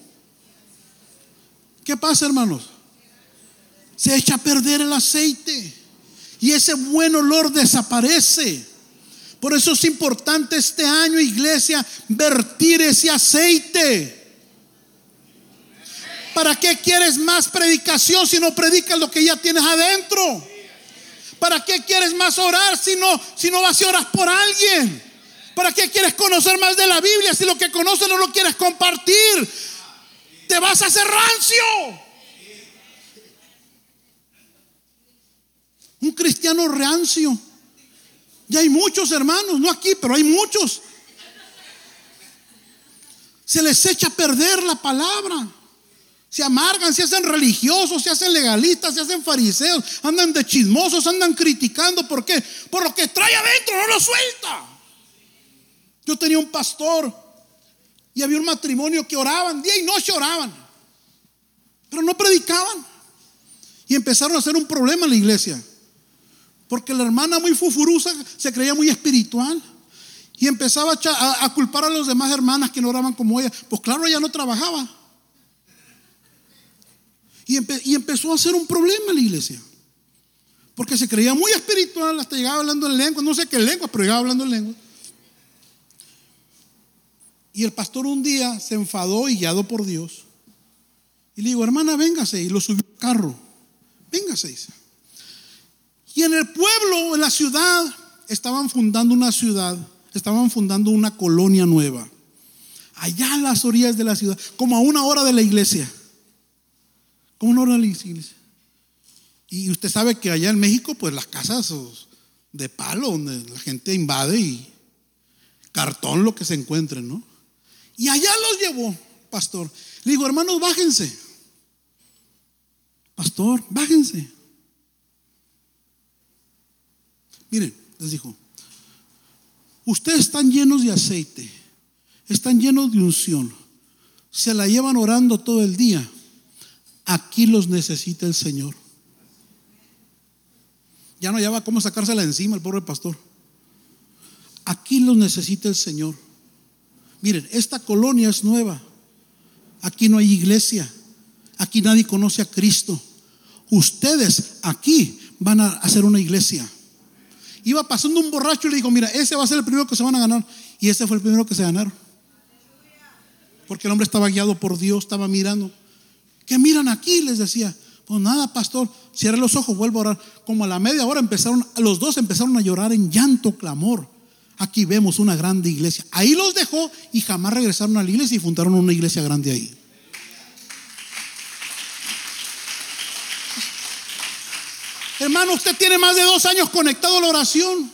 ¿Qué pasa, hermanos? Se echa a perder el aceite y ese buen olor desaparece. Por eso es importante este año, iglesia, vertir ese aceite. ¿Para qué quieres más predicación si no predicas lo que ya tienes adentro? ¿Para qué quieres más orar si no, si no vas a orar por alguien? ¿Para qué quieres conocer más de la Biblia si lo que conoces no lo quieres compartir? Te vas a hacer rancio. Un cristiano rancio. Ya hay muchos hermanos, no aquí, pero hay muchos. Se les echa a perder la palabra. Se amargan, se hacen religiosos, se hacen legalistas, se hacen fariseos, andan de chismosos, andan criticando. ¿Por qué? Por lo que trae adentro, no lo suelta. Yo tenía un pastor y había un matrimonio que oraban, día y noche oraban, pero no predicaban. Y empezaron a hacer un problema en la iglesia. Porque la hermana muy fufurusa se creía muy espiritual. Y empezaba a, culpar a las demás hermanas que no oraban como ella. Pues claro, ella no trabajaba. Y, empezó a hacer un problema en la iglesia. Porque se creía muy espiritual, hasta llegaba hablando en lengua. No sé qué lengua, pero llegaba hablando en lengua. Y el pastor un día se enfadó y guiado por Dios. Y le digo, hermana, véngase. Y lo subió al carro. Véngase, dice. Y en el pueblo, en la ciudad, estaban fundando una ciudad, estaban fundando una colonia nueva. Allá en las orillas de la ciudad, como a una hora de la iglesia. Como una hora de la iglesia. Y usted sabe que allá en México, pues las casas de palo, donde la gente invade y cartón lo que se encuentre, ¿no? Y allá los llevó, pastor. Le digo, hermanos, bájense. Pastor, bájense. Miren, les dijo, ustedes están llenos de aceite, están llenos de unción, se la llevan orando todo el día. Aquí los necesita el Señor. Ya no lleva cómo sacársela encima el pobre pastor. Aquí los necesita el Señor. Miren, esta colonia es nueva. Aquí no hay iglesia. Aquí nadie conoce a Cristo. Ustedes aquí van a hacer una iglesia. Iba pasando un borracho y le dijo, mira, ese va a ser el primero que se van a ganar. Y ese fue el primero que se ganaron. Porque el hombre estaba guiado por Dios, estaba mirando. ¿Qué miran aquí? Les decía. Pues nada, pastor, cierre los ojos, vuelvo a orar. Como a la media hora empezaron, los dos empezaron a llorar en llanto, clamor. Aquí vemos una grande iglesia. Ahí los dejó y jamás regresaron a la iglesia y fundaron una iglesia grande ahí. Hermano, usted tiene más de dos años conectado a la oración.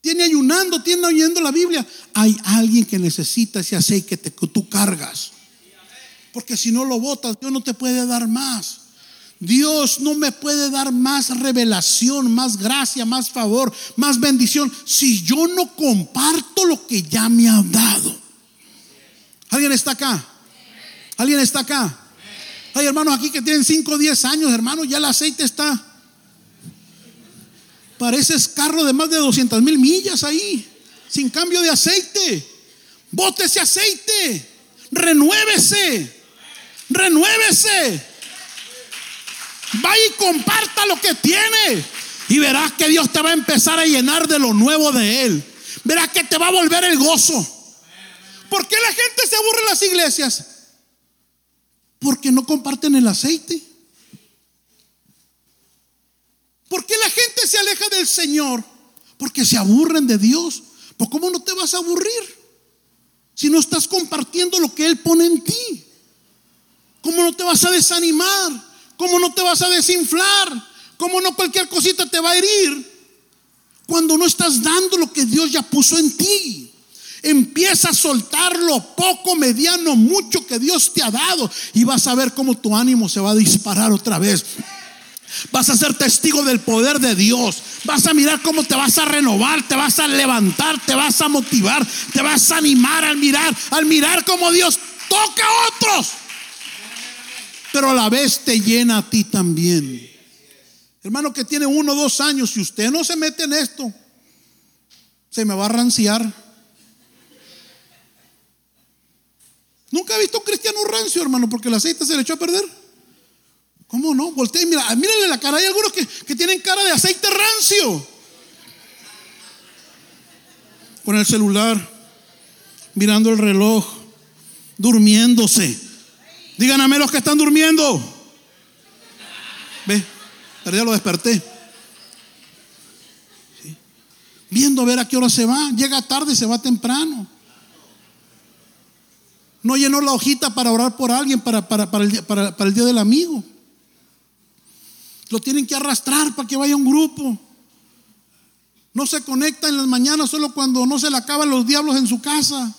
Tiene ayunando, tiene oyendo la Biblia. Hay alguien que necesita ese aceite que tú cargas. Porque si no lo botas, Dios no te puede dar más. Dios no me puede dar más revelación, más gracia, más favor, más bendición si yo no comparto lo que ya me ha dado. ¿Alguien está acá? ¿Alguien está acá? Hay hermanos aquí que tienen 5 o 10 años, hermanos, ya el aceite está. Parece carro de más de 200 mil millas ahí, sin cambio de aceite. Bote ese aceite, renuévese, renuévese. Vaya y comparta lo que tiene. Y verás que Dios te va a empezar a llenar de lo nuevo de Él. Verás que te va a volver el gozo. ¿Por qué la gente se aburre en las iglesias? Porque no comparten el aceite. ¿Por qué la gente se aleja del Señor? Porque se aburren de Dios. Pues ¿cómo no te vas a aburrir? Si no estás compartiendo lo que Él pone en ti. ¿Cómo no te vas a desanimar? ¿Cómo no te vas a desinflar? ¿Cómo no cualquier cosita te va a herir? Cuando no estás dando lo que Dios ya puso en ti. Empieza a soltar lo poco, mediano, mucho que Dios te ha dado y vas a ver cómo tu ánimo se va a disparar otra vez. Vas a ser testigo del poder de Dios. Vas a mirar cómo te vas a renovar, te vas a levantar, te vas a motivar, te vas a animar al mirar, al mirar cómo Dios toca a otros. Pero a la vez te llena a ti también. Hermano que tiene uno o dos años, si usted no se mete en esto, se me va a ranciar. Nunca he visto un cristiano rancio, hermano, porque el aceite se le echó a perder. ¿Cómo no? Voltea y mira, mírale la cara. Hay algunos que, que tienen cara de aceite rancio. Con el celular, mirando el reloj, durmiéndose. Díganme los que están durmiendo. Ve pero ya lo desperté. Viendo a ver a qué hora se va. Llega tarde, se va temprano. No llenó la hojita para orar por alguien para, para, para, el, para el día del amigo. Lo tienen que arrastrar para que vaya un grupo. No se conecta en las mañanas solo cuando no se le acaban los diablos en su casa.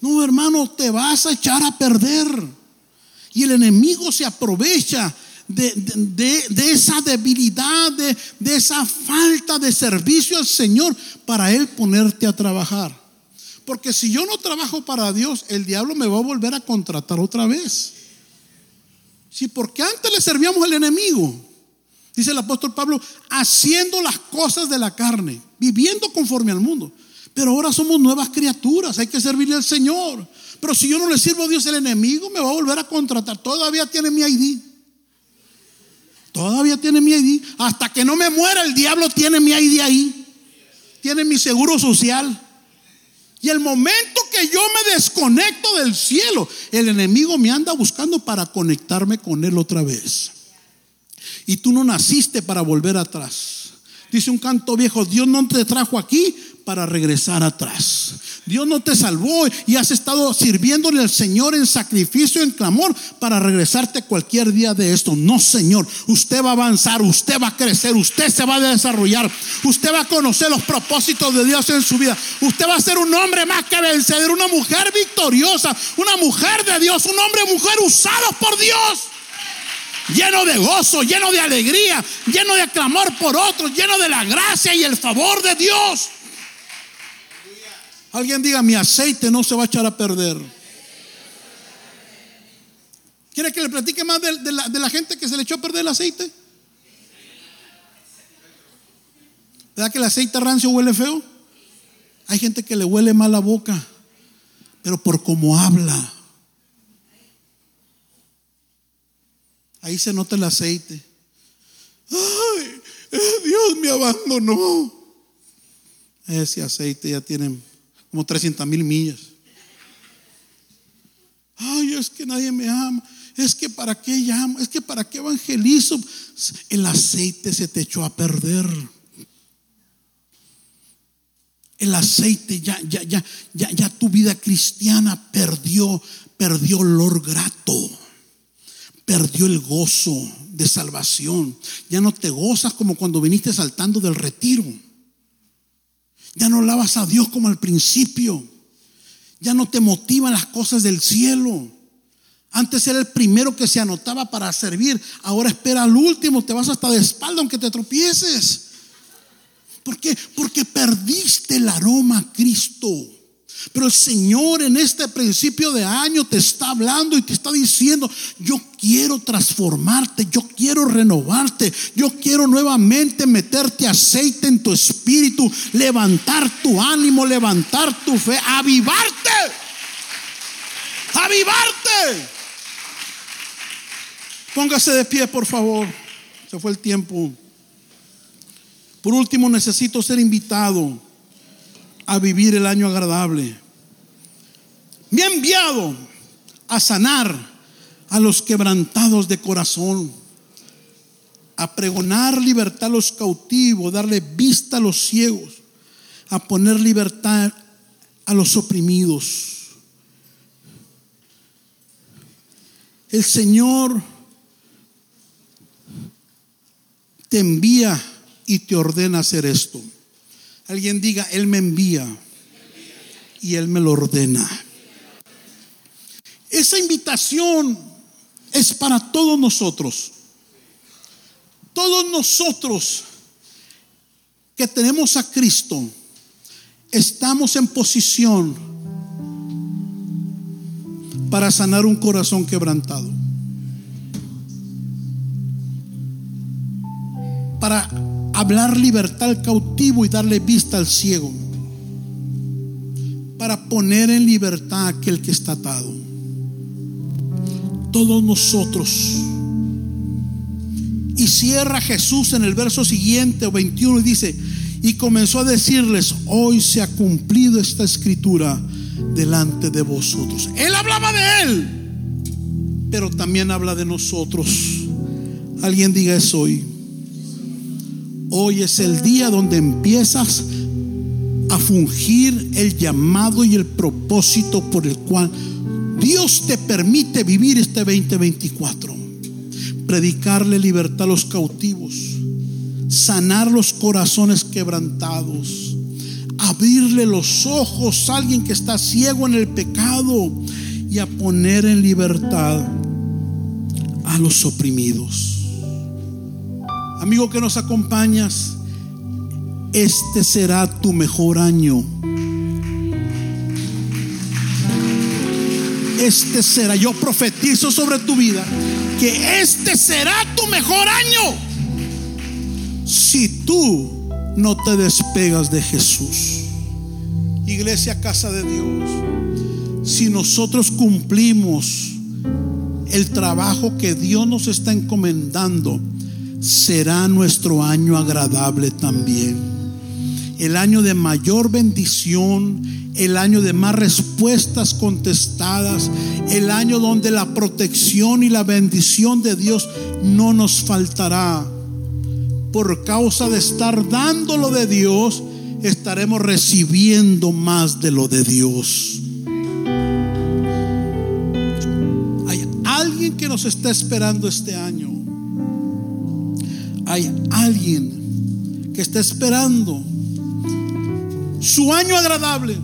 No, hermano, te vas a echar a perder. Y el enemigo se aprovecha de, esa debilidad, de, de esa falta de servicio al Señor para Él ponerte a trabajar. Porque si yo no trabajo para Dios, el diablo me va a volver a contratar otra vez. Sí, porque antes le servíamos al enemigo, dice el apóstol Pablo, haciendo las cosas de la carne, viviendo conforme al mundo. Pero ahora somos nuevas criaturas, hay que servirle al Señor. Pero si yo no le sirvo a Dios, el enemigo me va a volver a contratar. Todavía tiene mi ID. Todavía tiene mi ID. Hasta que no me muera, el diablo tiene mi ID ahí. Tiene mi seguro social. Y el momento que yo me desconecto del cielo, el enemigo me anda buscando para conectarme con él otra vez. Y tú no naciste para volver atrás. Dice un canto viejo, Dios no te trajo aquí para regresar atrás. Dios no te salvó y has estado sirviéndole al Señor en sacrificio, en clamor, para regresarte cualquier día de esto. No, Señor, usted va a avanzar, usted va a crecer, usted se va a desarrollar, usted va a conocer los propósitos de Dios en su vida. Usted va a ser un hombre más que vencedor, una mujer victoriosa, una mujer de Dios, un hombre, mujer usado por Dios lleno de gozo, lleno de alegría, lleno de clamor por otros, lleno de la gracia y el favor de Dios. Alguien diga, mi aceite no se va a echar a perder. ¿Quiere que le platique más de, la, gente que se le echó a perder el aceite? ¿Verdad que el aceite rancio huele feo? Hay gente que le huele mal la boca, pero por cómo habla. Ahí se nota el aceite. Ay, Dios me abandonó. Ese aceite ya tiene como 300 mil millas. Ay, es que nadie me ama. Es que para qué llamo, es que para qué evangelizo. El aceite se te echó a perder. El aceite ya, ya, ya, ya, ya tu vida cristiana perdió, perdió olor grato. Perdió el gozo de salvación. Ya no te gozas como cuando viniste saltando del retiro. Ya no alabas a Dios como al principio. Ya no te motivan las cosas del cielo. Antes era el primero que se anotaba para servir. Ahora espera al último. Te vas hasta de espalda aunque te tropieces. ¿Por qué? Porque perdiste el aroma a Cristo. Pero el Señor en este principio de año te está hablando y te está diciendo, yo quiero transformarte, yo quiero renovarte, yo quiero nuevamente meterte aceite en tu espíritu, levantar tu ánimo, levantar tu fe, avivarte, avivarte. Póngase de pie, por favor. Se fue el tiempo. Por último, necesito ser invitado a vivir el año agradable. Me ha enviado a sanar a los quebrantados de corazón, a pregonar libertad a los cautivos, darle vista a los ciegos, a poner libertad a los oprimidos. El Señor te envía y te ordena hacer esto. Alguien diga, Él me envía y Él me lo ordena. Esa invitación es para todos nosotros. Todos nosotros que tenemos a Cristo estamos en posición para sanar un corazón quebrantado. Hablar libertad al cautivo y darle vista al ciego, para poner en libertad a aquel que está atado. Todos nosotros. Y cierra Jesús en el verso siguiente, 21, y dice, y comenzó a decirles, hoy se ha cumplido esta escritura delante de vosotros. Él hablaba de él, pero también habla de nosotros. Alguien diga eso hoy. Hoy es el día donde empiezas a fungir el llamado y el propósito por el cual Dios te permite vivir este 2024. Predicarle libertad a los cautivos, sanar los corazones quebrantados, abrirle los ojos a alguien que está ciego en el pecado y a poner en libertad a los oprimidos. Amigo que nos acompañas, este será tu mejor año. Este será, yo profetizo sobre tu vida, que este será tu mejor año. Si tú no te despegas de Jesús. Iglesia, casa de Dios, si nosotros cumplimos el trabajo que Dios nos está encomendando, será nuestro año agradable también. El año de mayor bendición, el año de más respuestas contestadas, el año donde la protección y la bendición de Dios no nos faltará. Por causa de estar dando lo de Dios, estaremos recibiendo más de lo de Dios. Hay alguien que nos está esperando este año hay alguien que está esperando su año agradable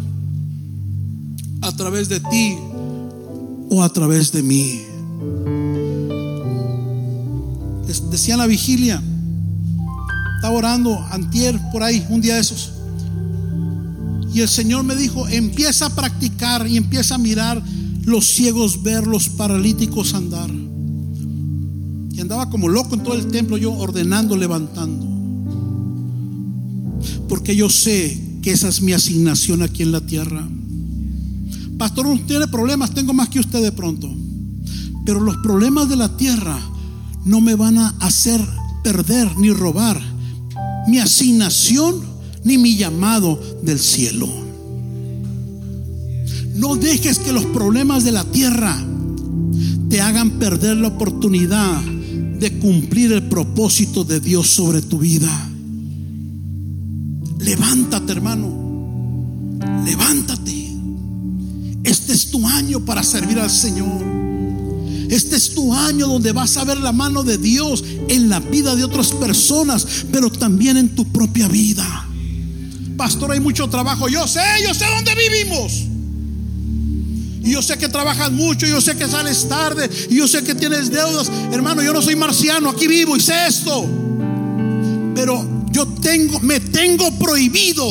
a través de ti o a través de mí. Decía la vigilia, estaba orando antier por ahí, un día de esos. Y el Señor me dijo, empieza a practicar y empieza a mirar los ciegos ver, los paralíticos andar andaba como loco en todo el templo, yo ordenando, levantando. Porque yo sé que esa es mi asignación aquí en la tierra. Pastor, no tiene problemas, tengo más que usted de pronto. Pero los problemas de la tierra no me van a hacer perder ni robar mi asignación ni mi llamado del cielo. No dejes que los problemas de la tierra te hagan perder la oportunidad de cumplir el propósito de Dios sobre tu vida. Levántate, hermano. Levántate. Este es tu año para servir al Señor. Este es tu año donde vas a ver la mano de Dios en la vida de otras personas, pero también en tu propia vida. Pastor, hay mucho trabajo. Yo sé, yo sé dónde vivimos. Y yo sé que trabajas mucho, yo sé que sales tarde, y yo sé que tienes deudas. Hermano, yo no soy marciano, aquí vivo y sé esto. Pero yo tengo, me tengo prohibido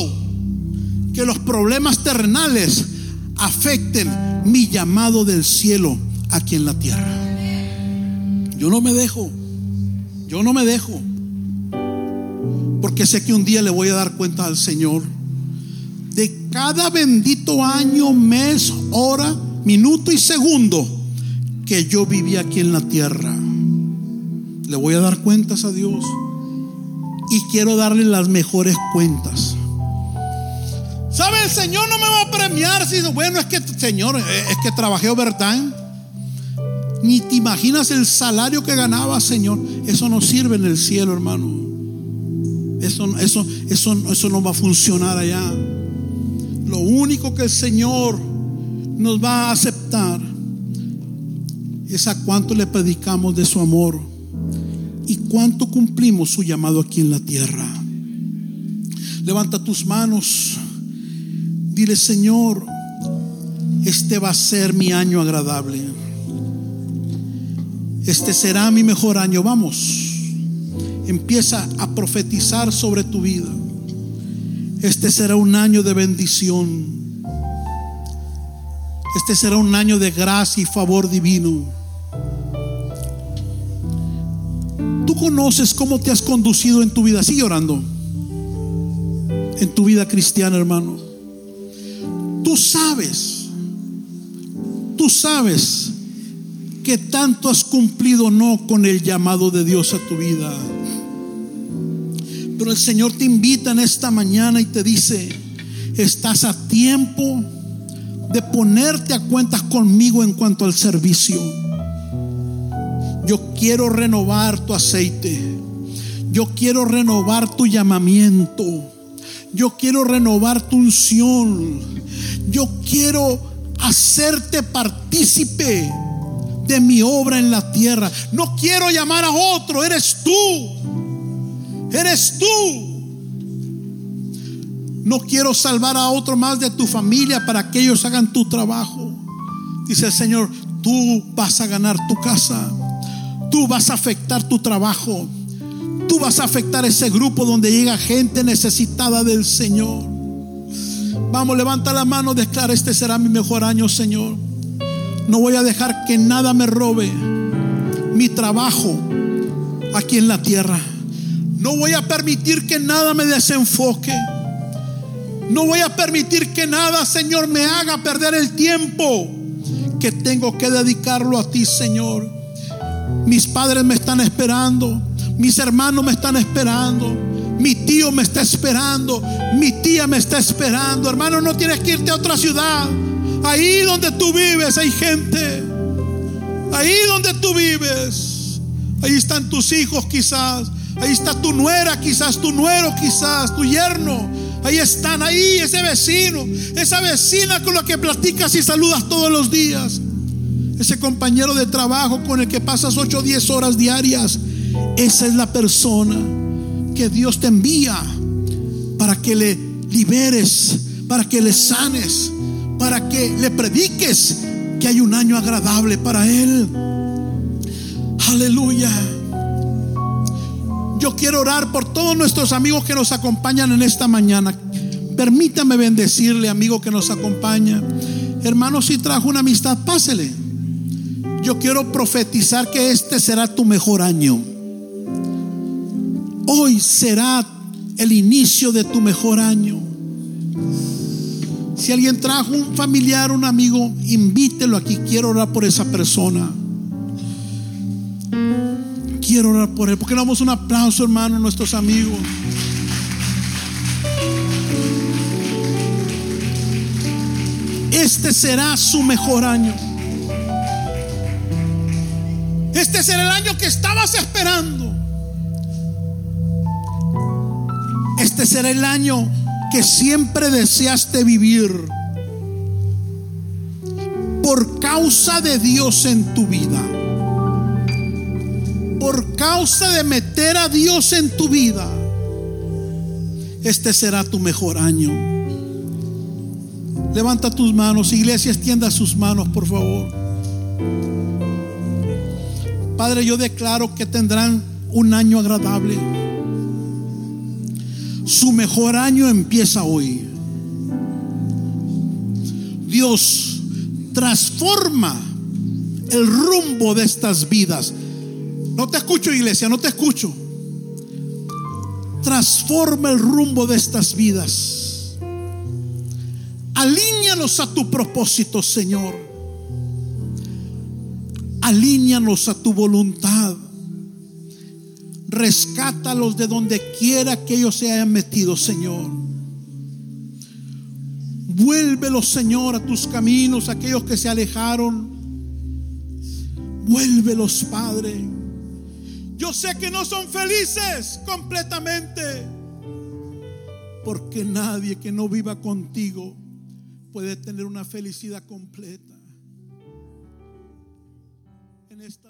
que los problemas terrenales afecten mi llamado del cielo aquí en la tierra. Yo no me dejo, yo no me dejo, porque sé que un día le voy a dar cuenta al Señor cada bendito año, mes, hora, minuto y segundo que yo viví aquí en la tierra. Le voy a dar cuentas a Dios y quiero darle las mejores cuentas. ¿Sabe? El Señor no me va a premiar si bueno, es que, Señor, eh, es que trabajé overtime. Ni te imaginas el salario que ganaba, Señor. Eso no sirve en el cielo, hermano. Eso, eso, eso, eso no va a funcionar allá. Lo único que el Señor nos va a aceptar es a cuánto le predicamos de su amor y cuánto cumplimos su llamado aquí en la tierra. Levanta tus manos. Dile, Señor, este va a ser mi año agradable. Este será mi mejor año. Vamos. Empieza a profetizar sobre tu vida. Este será un año de bendición. Este será un año de gracia y favor divino. Tú conoces cómo te has conducido en tu vida. Sigue orando. En tu vida cristiana, hermano. Tú sabes, tú sabes que tanto has cumplido no con el llamado de Dios a tu vida. Pero el Señor te invita en esta mañana y te dice, estás a tiempo de ponerte a cuentas conmigo en cuanto al servicio. Yo quiero renovar tu aceite. Yo quiero renovar tu llamamiento. Yo quiero renovar tu unción yo quiero hacerte partícipe de mi obra en la tierra. No quiero llamar a otro, eres tú. Eres tú. No quiero salvar a otro más de tu familia para que ellos hagan tu trabajo. Dice el Señor, tú vas a ganar tu casa. Tú vas a afectar tu trabajo. Tú vas a afectar ese grupo donde llega gente necesitada del Señor. Vamos, levanta la mano, declara, este será mi mejor año, Señor. No voy a dejar que nada me robe mi trabajo aquí en la tierra. No voy a permitir que nada me desenfoque. No voy a permitir que nada, Señor, me haga perder el tiempo que tengo que dedicarlo a ti, Señor. Mis padres me están esperando. Mis hermanos me están esperando. Mi tío me está esperando. Mi tía me está esperando. Hermano, no tienes que irte a otra ciudad. Ahí donde tú vives hay gente. Ahí donde tú vives. Ahí están tus hijos quizás. Ahí está tu nuera quizás, tu nuero quizás, tu yerno. Ahí están, ahí ese vecino, esa vecina con la que platicas y saludas todos los días. Ese compañero de trabajo con el que pasas 8 o 10 horas diarias. Esa es la persona que Dios te envía para que le liberes, para que le sanes, para que le prediques que hay un año agradable para Él. Aleluya. Yo quiero orar por todos nuestros amigos que nos acompañan en esta mañana. Permítame bendecirle, amigo que nos acompaña. Hermano, si trajo una amistad, pásele. Yo quiero profetizar que este será tu mejor año. Hoy será el inicio de tu mejor año. Si alguien trajo un familiar, un amigo, invítelo aquí. Quiero orar por esa persona. Quiero orar por él. Porque damos un aplauso, hermano, a nuestros amigos. Este será su mejor año. Este será el año que estabas esperando. Este será el año que siempre deseaste vivir por causa de Dios en tu vida. Por causa de meter a Dios en tu vida. Este será tu mejor año. Levanta tus manos, iglesia, extienda sus manos, por favor. Padre, yo declaro que tendrán un año agradable. Su mejor año empieza hoy. Dios transforma el rumbo de estas vidas. No te escucho, iglesia, no te escucho. Transforma el rumbo de estas vidas. Alíñanos a tu propósito, Señor. Alíñanos a tu voluntad. Rescátalos de donde quiera que ellos se hayan metido, Señor. Vuélvelos, Señor, a tus caminos, aquellos que se alejaron. Vuélvelos, Padre. Yo sé que no son felices completamente. Porque nadie que no viva contigo puede tener una felicidad completa. En esta.